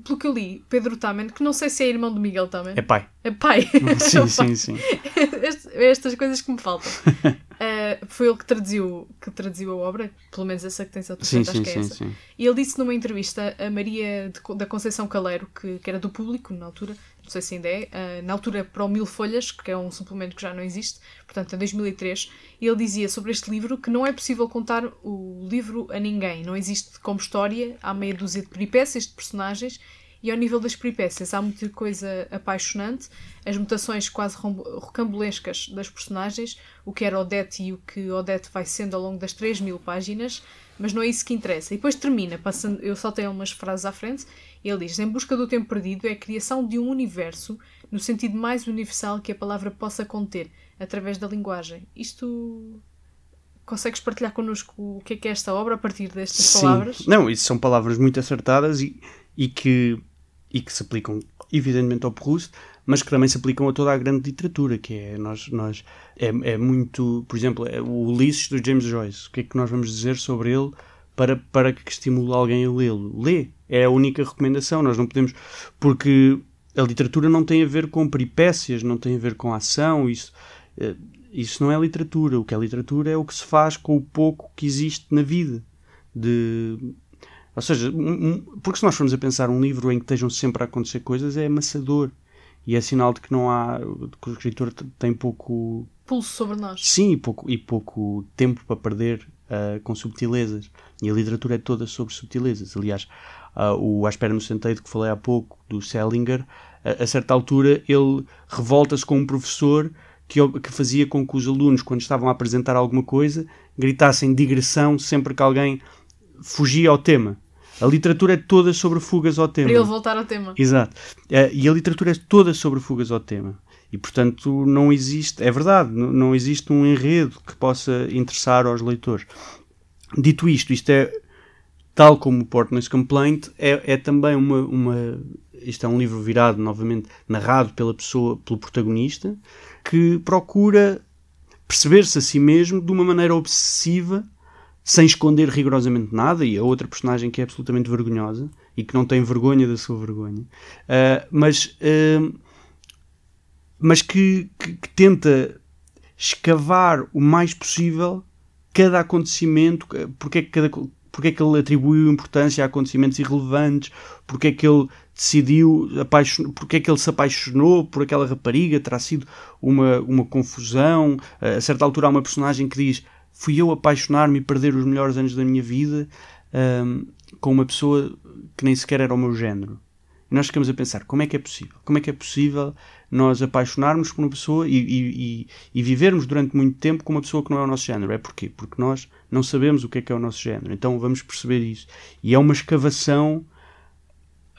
Pelo que eu li, Pedro Tamen, que não sei se é irmão do Miguel Tamen, É pai. é pai. Sim, É pai. sim, sim. Est- estas coisas que me faltam. Uh, foi ele que traduziu, que traduziu a obra, pelo menos essa que tens a Sim, acho sim, que é sim, essa. sim. E ele disse numa entrevista a Maria de da Conceição Caleiro, que, que era do público na altura, não sei se ainda é, ah, na altura para o Mil Folhas, que é um suplemento que já não existe, portanto em 2003, e ele dizia sobre este livro que não é possível contar o livro a ninguém, não existe como história, há meia dúzia de peripécias de personagens, e ao nível das peripécias há muita coisa apaixonante, as mutações quase rocambolescas das personagens, o que era Odete e o que Odete vai sendo ao longo das 3 mil páginas, mas não é isso que interessa. E depois termina, passando, eu saltei umas frases à frente, ele diz: Em busca do tempo perdido é a criação de um universo no sentido mais universal que a palavra possa conter, através da linguagem. Isto. Consegues partilhar connosco o que é que é esta obra a partir destas Sim. palavras? Não, isso são palavras muito acertadas e, e, que, e que se aplicam, evidentemente, ao Proust, mas que também se aplicam a toda a grande literatura, que é, nós, nós, é, é muito, por exemplo, é o Ulisses do James Joyce. O que é que nós vamos dizer sobre ele para, para que estimule alguém a lê-lo? Lê. É a única recomendação. Nós não podemos... Porque a literatura não tem a ver com peripécias, não tem a ver com ação, isso... eh, Isso não é literatura. O que é literatura é o que se faz com o pouco que existe na vida. De, ou seja, porque se nós formos a pensar um livro em que estejam sempre a acontecer coisas é amassador. E é sinal de que não há. que o escritor tem pouco. Pulso sobre nós. Sim, e pouco, e pouco tempo para perder ah, com subtilezas. E a literatura é toda sobre subtilezas. Aliás, ah, o À Espera no Centeio, que falei há pouco, do Selinger, a, a certa altura ele revolta-se com um professor que, que fazia com que os alunos, quando estavam a apresentar alguma coisa, gritassem digressão sempre que alguém fugia ao tema. A literatura é toda sobre fugas ao tema. Para ele voltar ao tema. Exato. Eh, e a literatura é toda sobre fugas ao tema. E, portanto, não existe, é verdade, não existe um enredo que possa interessar aos leitores. Dito isto, isto é, tal como o Portnoy's Complaint, é, é também uma, uma. Isto é um livro virado, novamente, narrado pela pessoa, pelo protagonista, que procura perceber-se a si mesmo de uma maneira obsessiva, sem esconder rigorosamente nada, e a outra personagem que é absolutamente vergonhosa e que não tem vergonha da sua vergonha, ah, mas, ah, mas que, que- que tenta escavar o mais possível cada acontecimento, porque é que, cada, porque é que ele atribuiu importância a acontecimentos irrelevantes, porque é que ele decidiu, apaixon- porque é que ele se apaixonou por aquela rapariga, terá sido uma, uma confusão. A certa altura há uma personagem que diz: Fui eu apaixonar-me e perder os melhores anos da minha vida ahm, com uma pessoa que nem sequer era o meu género. E nós ficamos a pensar: como é que é possível? Como é que é possível nós apaixonarmos por uma pessoa e, e- e- vivermos durante muito tempo com uma pessoa que não é o nosso género? É porquê? Porque nós não sabemos o que é que é o nosso género. Então vamos perceber isso. E é uma escavação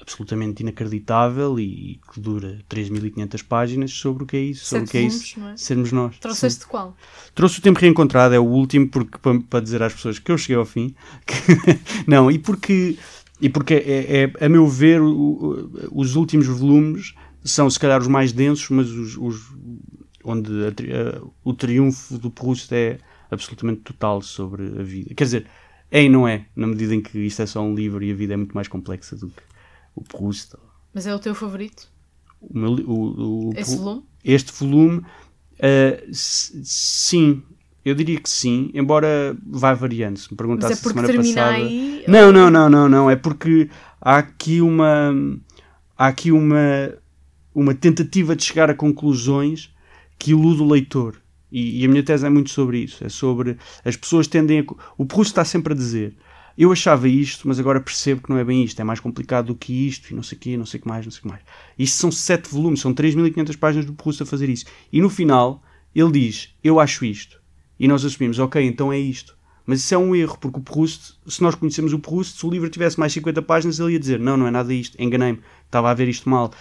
absolutamente inacreditável e que dura 3.500 páginas sobre o que é isso, sobre Sete o que é isso, é? sermos nós. Sim. Trouxeste qual? Trouxe o tempo reencontrado, é o último, porque para, para dizer às pessoas que eu cheguei ao fim. que- não, e porque, e porque é, é- a meu ver, o- os últimos volumes são se calhar os mais densos, mas os, os- onde a a- o triunfo do Proust é absolutamente total sobre a vida. Quer dizer, é e não é, na medida em que isto é só um livro e a vida é muito mais complexa do que o Proust. Mas é o teu favorito? O meu o- o- Esse volume? este volume, s- sim, eu diria que sim, embora vá variando. Se me Mas perguntasse é a porque semana passada. aí. Não, não, não, não, não. É porque há aqui uma. Há aqui uma. uma tentativa de chegar a conclusões que ilude o leitor. E, e, a minha tese é muito sobre isso. É sobre as pessoas tendem a. O Proust está sempre a dizer. Eu achava isto, mas agora percebo que não é bem isto. É mais complicado do que isto, e não sei o quê, não sei o que mais, não sei o que mais. Isto são sete volumes, são 3.500 páginas do Proust a fazer isso. E no final, ele diz: Eu acho isto. E nós assumimos: Ok, então é isto. Mas isso é um erro, porque o Proust, se nós conhecemos o Proust, se o livro tivesse mais 50 páginas, ele ia dizer: Não, não é nada isto, enganei-me, estava a ver isto mal.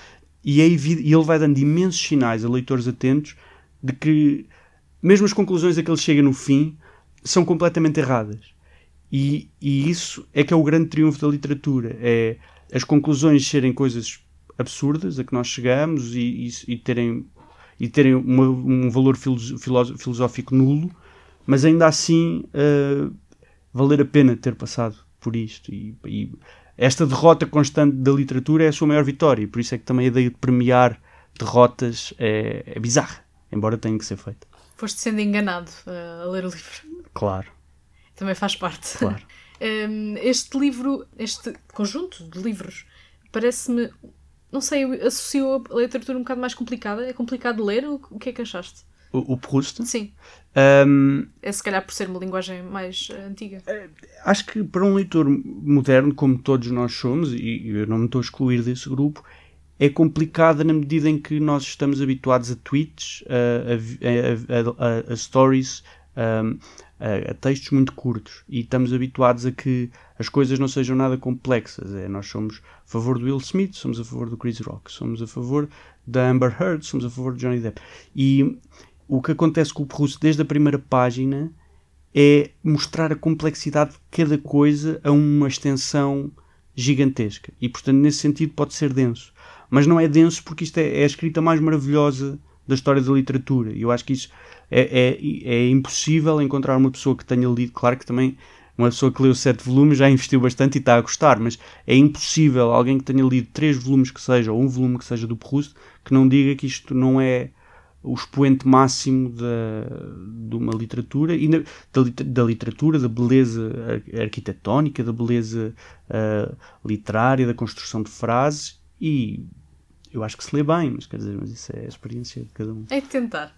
E, é e ele vai dando imensos sinais a leitores atentos de que, mesmo as conclusões a que ele chega no fim, são completamente erradas. E, e isso é que é o grande triunfo da literatura: é as conclusões serem coisas absurdas a que nós chegamos e, e, e terem, e terem uma, um valor filosófico nulo, mas ainda assim uh, valer a pena ter passado por isto. E, e, esta derrota constante da literatura é a sua maior vitória, e por isso é que também a ideia de premiar derrotas é, é bizarra, embora tenha que ser feita. Foste sendo enganado uh, a ler o livro. Claro. Também faz parte. Claro. um, este livro, este conjunto de livros, parece-me, não sei, associou a literatura um bocado mais complicada. É complicado de ler? O, o que é que achaste? O, o Proust? Sim. Um, é se calhar por ser uma linguagem mais uh, antiga. É, acho que para um leitor moderno, como todos nós somos, e eu não me estou a excluir desse grupo, é complicada na medida em que nós estamos habituados a tweets, a, a, a, a stories, a, textos muito curtos e estamos habituados a que as coisas não sejam nada complexas. É, nós somos a favor do Will Smith, somos a favor do Chris Rock, somos a favor da Amber Heard, somos a favor de Johnny Depp. E o que acontece com o Proust desde a primeira página é mostrar a complexidade de cada coisa a uma extensão gigantesca. E, portanto, nesse sentido, pode ser denso. Mas não é denso porque isto é, é a escrita mais maravilhosa da história da literatura. E eu acho que isso é, é, é impossível encontrar uma pessoa que tenha lido. Claro que também uma pessoa que leu sete volumes já investiu bastante e está a gostar, mas é impossível alguém que tenha lido três volumes que seja, ou um volume que seja do Proust, que não diga que isto não é o expoente máximo da, de uma literatura e da, da, literatura, da beleza arquitetónica, da beleza uh, literária, da construção de frases e eu acho que se lê bem, mas quer dizer, mas isso é a experiência de cada um. É de tentar.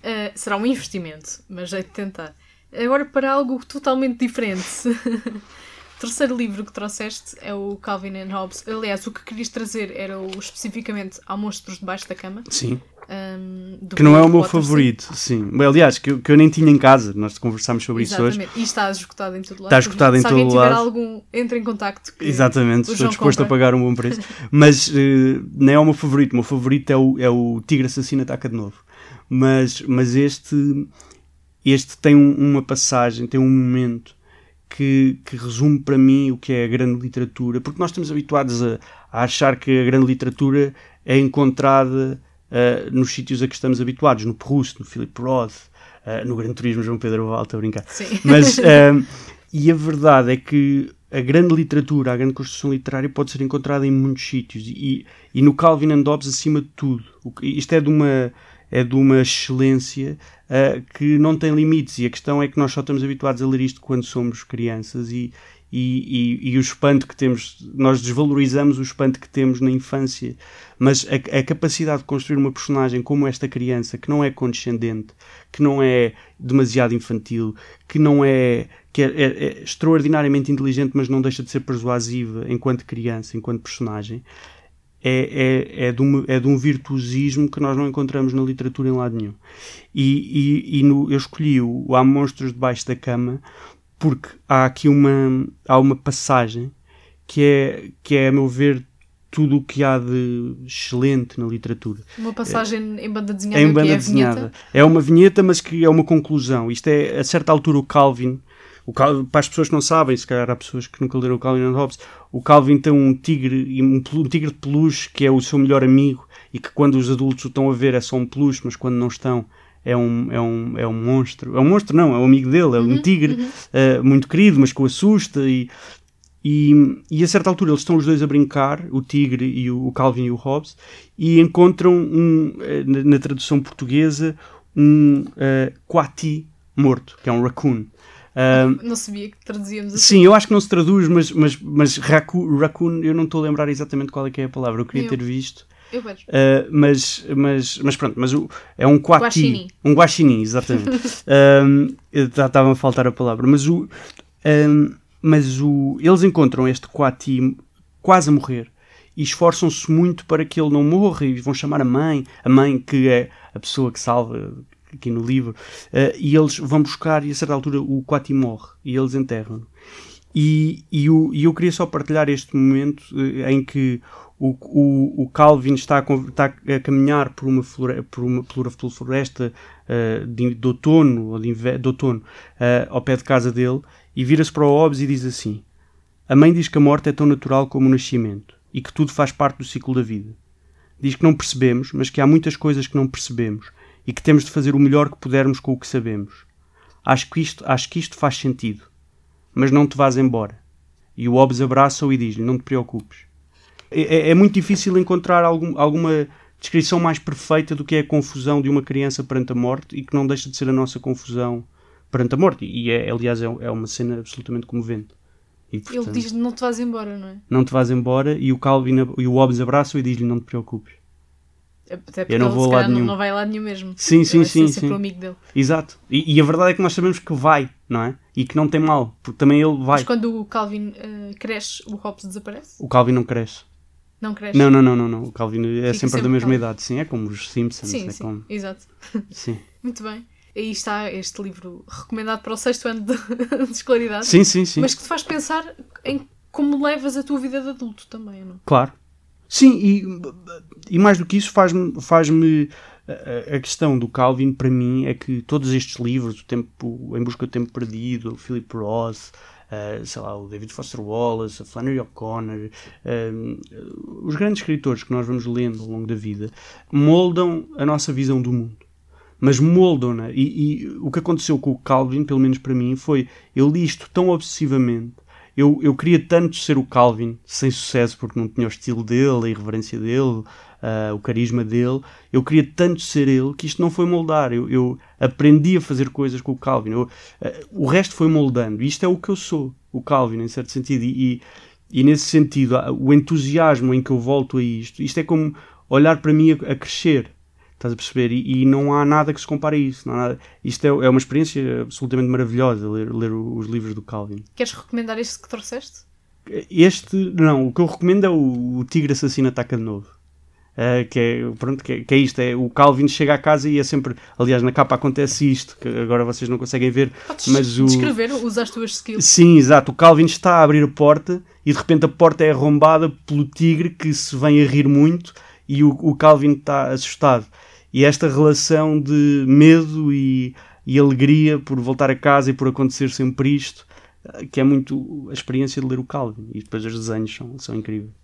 Uh, será um investimento, mas é de tentar. Agora para algo totalmente diferente. o terceiro livro que trouxeste é o Calvin and Hobbes. Aliás, o que querias trazer era o, especificamente Há Monstros Debaixo da Cama. Sim. Um, que não é o meu favorito, sim. sim. Aliás, que eu, que eu nem tinha em casa, nós conversámos sobre Exatamente. isso hoje. E está esgotado em todo lado. Está esgotado em todo lado. Se alguém tiver algum, entre em contacto. Exatamente, estou disposto compra. a pagar um bom preço. Mas uh, não é o meu favorito, o meu favorito é o, é o Tigre Assassino Ataca de Novo. Mas, mas este, este tem um, uma passagem, tem um momento que, que, resume para mim o que é a grande literatura, porque nós estamos habituados a, a achar que a grande literatura é encontrada uh, nos sítios a que estamos habituados, no Proust, no Philip Roth, uh, no Gran Turismo João Pedro Valta, a brincar. Sim. Mas, uh, e a verdade é que a grande literatura, a grande construção literária pode ser encontrada em muitos sítios e, e no Calvin and Hobbes acima de tudo. Isto é de uma é de uma excelência uh, que não tem limites e a questão é que nós só estamos habituados a ler isto quando somos crianças e, e, e, e, o espanto que temos, nós desvalorizamos o espanto que temos na infância, mas a, a, capacidade de construir uma personagem como esta criança, que não é condescendente, que não é demasiado infantil, que não é, que é, é, é extraordinariamente inteligente, mas não deixa de ser persuasiva enquanto criança, enquanto personagem, é, é, é, de é de um virtuosismo que nós não encontramos na literatura em lado nenhum. E, e, e no, eu escolhi o Há Monstros Debaixo da Cama porque há aqui uma, há uma passagem que é, que é, a meu ver, tudo o que há de excelente na literatura. Uma passagem é, em banda desenhada. Em banda é desenhada. É uma vinheta, mas que é uma conclusão. Isto é, a certa altura, o Calvin, o Calvin, para as pessoas que não sabem, se calhar há pessoas que nunca leram o Calvin and Hobbes, o Calvin tem um tigre, um, um tigre de peluche que é o seu melhor amigo e que quando os adultos o estão a ver é só um peluche, mas quando não estão é um, é um, é um monstro. É um monstro, não, é um amigo dele, é um uhum, tigre uhum. Uh, muito querido, mas que o assusta. E, e, e, a certa altura eles estão os dois a brincar, o tigre e o, o Calvin e o Hobbes, e encontram um, eh, na, na tradução portuguesa um uh, quati morto, que é um raccoon. Uh, não sabia que traduzíamos assim. Sim, eu acho que não se traduz, mas, mas, mas raccoon, raccoon eu não estou a lembrar exatamente qual é que é a palavra. Eu queria eu. ter visto. Eu vejo. Uh, mas, mas, mas pronto, mas o, é um quati. Guaxinim. Um guaxinim, exatamente. um, Estava a faltar a palavra. Mas o. Um, mas o, eles encontram este quati quase a morrer e esforçam-se muito para que ele não morra e vão chamar a mãe, a mãe que é a pessoa que salva aqui no livro, uh, e eles vão buscar e a certa altura o Quati morre e eles enterram-no. E, e, o, e eu queria só partilhar este momento uh, em que o, o, o Calvin está a, está a, caminhar por uma, flore, por uma pela floresta uh, de, de, outono, ou de, outono ao pé de casa dele e vira-se para o Hobbes e diz assim: A mãe diz que a morte é tão natural como o nascimento e que tudo faz parte do ciclo da vida. Diz que não percebemos, mas que há muitas coisas que não percebemos e que temos de fazer o melhor que pudermos com o que sabemos. Acho que isto, acho que isto faz sentido. Mas não te vás embora. E o Hobbes abraça-o e diz-lhe: Não te preocupes. É, é, é muito difícil encontrar algum, alguma descrição mais perfeita do que é a confusão de uma criança perante a morte e que não deixa de ser a nossa confusão perante a morte. E, é, aliás, é, é uma cena absolutamente comovente. E, portanto, Ele diz: Não te vás embora, não é? Não te vás embora. E o Calvin e o Hobbes abraçam e diz-lhe: Não te preocupes. Até porque eu não ele, vou lá nenhum. Não, vai lado nenhum mesmo. Sim, sim, sim. sim. o amigo dele. Exato. E, e, a verdade é que nós sabemos que vai, não é? E que não tem mal, porque também ele vai. Mas quando o Calvin uh, cresce, o Hobbes desaparece? O Calvin não cresce. Não cresce? Não, não, não, não. não. O Calvin é sempre, sempre, da mesma Calvin. idade, sim. É como os Simpsons. Sim, é sim. Como... Exato. Sim. Muito bem. Aí está este livro recomendado para o sexto ano de, de escolaridade. Sim, sim, sim. Mas que te faz pensar em como levas a tua vida de adulto também, não? Claro. Sim, e, e mais do que isso, faz-me. Faz a, questão do Calvin, para mim, é que todos estes livros, o tempo, Em Busca do Tempo Perdido, o Philip Roth, uh, sei lá, o David Foster Wallace, a Flannery O'Connor, uh, os grandes escritores que nós vamos lendo ao longo da vida, moldam a nossa visão do mundo. Mas moldam-na. E, e o que aconteceu com o Calvin, pelo menos para mim, foi eu li isto tão obsessivamente eu, eu queria tanto ser o Calvin, sem sucesso, porque não tinha o estilo dele, a irreverência dele, uh, o carisma dele. Eu queria tanto ser ele que isto não foi moldar. Eu, eu aprendi a fazer coisas com o Calvin. Eu, uh, o resto foi moldando. Isto é o que eu sou, o Calvin, em certo sentido. E, e, e nesse sentido, o entusiasmo em que eu volto a isto, isto é como olhar para mim a, a crescer. Estás a perceber? E, e, não há nada que se compare a isso. Nada, isto é, é, uma experiência absolutamente maravilhosa ler, ler os livros do Calvin. Queres recomendar este que trouxeste? Este, não, o que eu recomendo é o, o Tigre Assassino Ataca de Novo. Uh, que, é, pronto, que, é, que é isto: é, o Calvin chega à casa e é sempre. Aliás, na capa acontece isto, que agora vocês não conseguem ver. Podes mas o, descrever, usa as tuas skills. Sim, exato. O Calvin está a abrir a porta e de repente a porta é arrombada pelo tigre que se vem a rir muito e o, o Calvin está assustado e esta relação de medo e, e alegria por voltar a casa e por acontecer sempre isto, que é muito a experiência de ler o Calvin. E depois os desenhos são, são incríveis.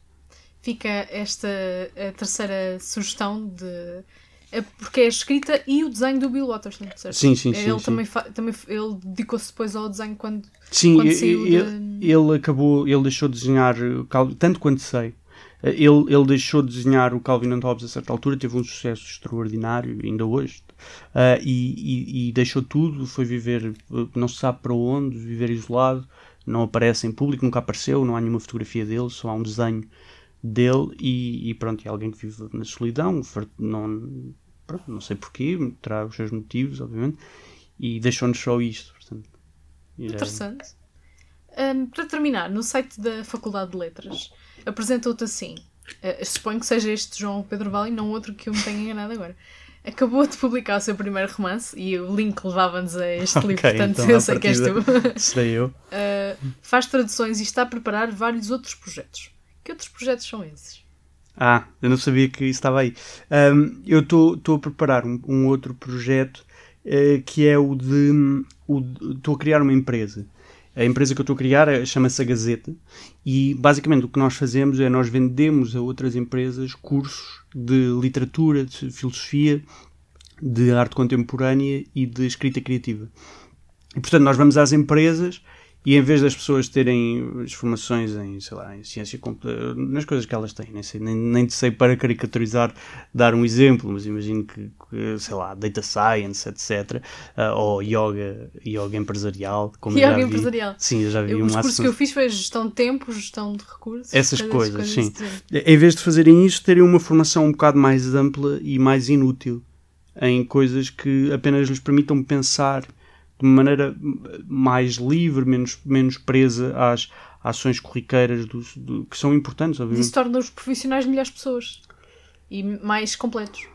Fica esta a terceira sugestão de. É porque é a escrita e o desenho do Bill Watterson, certo? Sim, sim, sim. Ele sim. também, também ele dedicou-se depois ao desenho quando, sim, quando saiu ele, de... ele acabou, ele deixou de desenhar, tanto quanto sei, ele, ele deixou de desenhar o Calvin and Hobbes a certa altura, teve um sucesso extraordinário, ainda hoje, uh, e, e, e, deixou tudo, foi viver, não se sabe para onde, viver isolado, não aparece em público, nunca apareceu, não há nenhuma fotografia dele, só há um desenho dele, e, e pronto, é alguém que vive na solidão, não, pronto, não sei porquê, terá os seus motivos, obviamente, e deixou-nos só isto. Portanto, Interessante. Um, para terminar, no site da Faculdade de Letras apresentou-te assim. Uh, suponho que seja este João Pedro Vale e não outro que eu me tenha enganado agora. Acabou de publicar o seu primeiro romance e o link levava-nos a este okay, livro, portanto então, eu sei que és tu. Serei eu. Uh, faz traduções e está a preparar vários outros projetos. Que outros projetos são esses? Ah, eu não sabia que isso estava aí. Um, eu estou a preparar um, um outro projeto uh, que é o de. Estou a criar uma empresa a empresa que eu estou a criar é, chama-se a Gazeta e basicamente o que nós fazemos é nós vendemos a outras empresas cursos de literatura, de filosofia, de arte contemporânea e de escrita criativa. E portanto nós vamos às empresas e em vez das pessoas terem as formações em, sei lá, em ciência, nas coisas que elas têm, nem, sei, nem, nem sei para caricaturizar, dar um exemplo, mas imagino que, que sei lá, data science, etc., uh, ou yoga, yoga empresarial. Como yoga empresarial. Sim, eu já vi eu, um Os cursos que eu fiz foi gestão de tempo, gestão de recursos. Essas coisas, coisas sim. Em vez de fazerem isso, terem uma formação um bocado mais ampla e mais inútil em coisas que apenas lhes permitam pensar de uma maneira mais livre, menos, menos presa às ações corriqueiras do, do, que são importantes, obviamente. Isso torna os profissionais melhores pessoas e mais completos.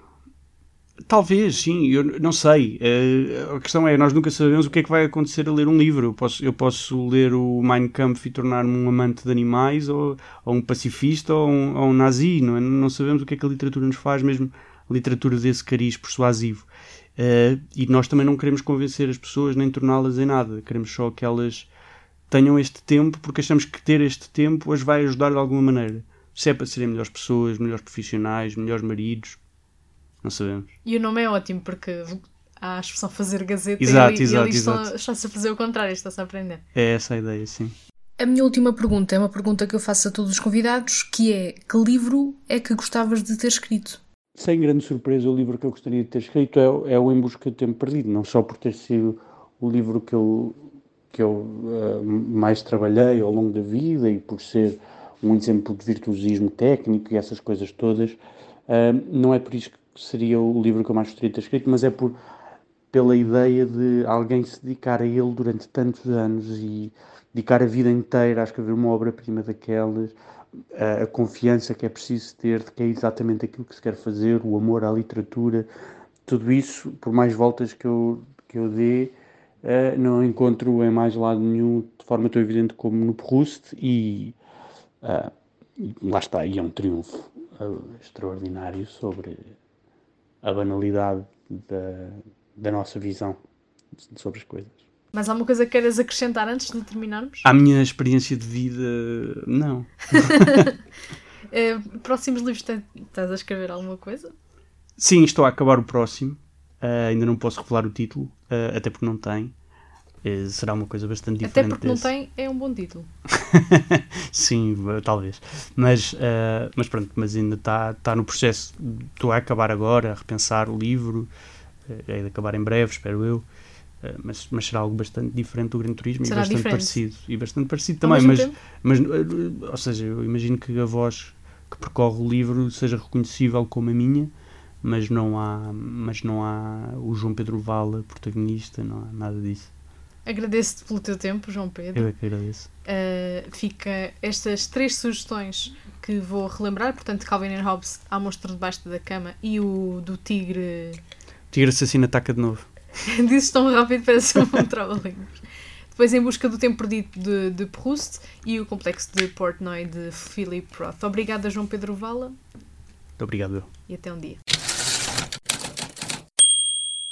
Talvez, sim, eu não sei. Uh, a questão é, nós nunca sabemos o que é que vai acontecer a ler um livro. Eu posso, eu posso ler o Mein Kampf e tornar-me um amante de animais, ou, ou um pacifista, ou um, ou um nazi. Não, é? não sabemos o que é que a literatura nos faz, mesmo a literatura desse cariz persuasivo. Uh, e nós também não queremos convencer as pessoas nem torná-las em nada. Queremos só que elas tenham este tempo, porque achamos que ter este tempo as vai ajudar de alguma maneira. Se é para serem melhores pessoas, melhores profissionais, melhores maridos, não sabemos. E o nome é ótimo, porque há a expressão fazer gazeta exato, e, exato, e exato. está-se a fazer o contrário, está-se a aprender. É essa a ideia, sim. A minha última pergunta é uma pergunta que eu faço a todos os convidados, que é que livro é que gostavas de ter escrito? Sem grande surpresa, o livro que eu gostaria de ter escrito é, é o Em Busca do Tempo Perdido, não só por ter sido o livro que eu, que eu uh, mais trabalhei ao longo da vida e por ser um exemplo de virtuosismo técnico e essas coisas todas, uh, não é por isso que seria o livro que eu mais gostaria de ter escrito, mas é por, pela ideia de alguém se dedicar a ele durante tantos anos e dedicar a vida inteira a escrever uma obra-prima daquelas, a, confiança que é preciso ter de que é exatamente aquilo que se quer fazer, o amor à literatura, tudo isso, por mais voltas que eu, que eu dê, uh, não encontro em mais lado nenhum de forma tão evidente como no Proust e uh, lá está, e é um triunfo uh, extraordinário sobre a banalidade da, da nossa visão sobre as coisas. Mas há uma coisa que queres acrescentar antes de terminarmos? À minha experiência de vida, não. é, próximos livros, estás a escrever alguma coisa? Sim, estou a acabar o próximo. Uh, ainda não posso revelar o título, uh, até porque não tem. Uh, será uma coisa bastante diferente. Até porque desse. não tem, é um bom título. Sim, talvez. Mas, mas pronto, mas ainda está tá no processo. Estou a acabar agora, a repensar o livro. é de acabar em breve, espero eu. Eh, mas, mas será algo bastante diferente do Gran Turismo será e bastante diferente. parecido. E bastante parecido também, mas, mas, eh, ou seja, eu imagino que a voz que percorre o livro seja reconhecível como a minha, mas não há, mas não há o João Pedro Vala protagonista, não há nada disso. Agradeço-te pelo teu tempo, João Pedro. Eu é que agradeço. Uh, fica estas três sugestões que vou relembrar, portanto, Calvin and Hobbes, A Monstro Debaixo da Cama e o do Tigre... O tigre Assassino Ataca de Novo. Dizes tão rápido, parece um trava-línguas. Depois Em Busca do Tempo Perdido de, de Proust e o Complexo de Portnoy de Philip Roth. Obrigada, João Pedro Vala. Muito obrigado. E até um dia.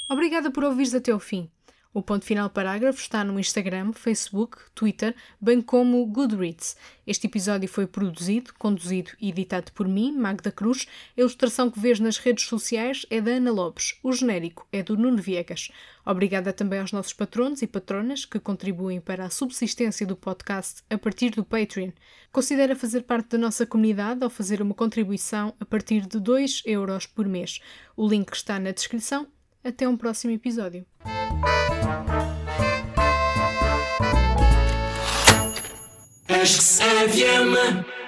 Obrigada por ouvires até ao fim. O ponto final parágrafo está no Instagram, Facebook, Twitter, bem como Goodreads. Este episódio foi produzido, conduzido e editado por mim, Magda Cruz. A ilustração que vês nas redes sociais é da Ana Lopes. O genérico é do Nuno Viegas. Obrigada também aos nossos patronos e patronas que contribuem para a subsistência do podcast a partir do Patreon. Considera fazer parte da nossa comunidade ao fazer uma contribuição a partir de 2 euros por mês. O link está na descrição. Até um próximo episódio. Acho que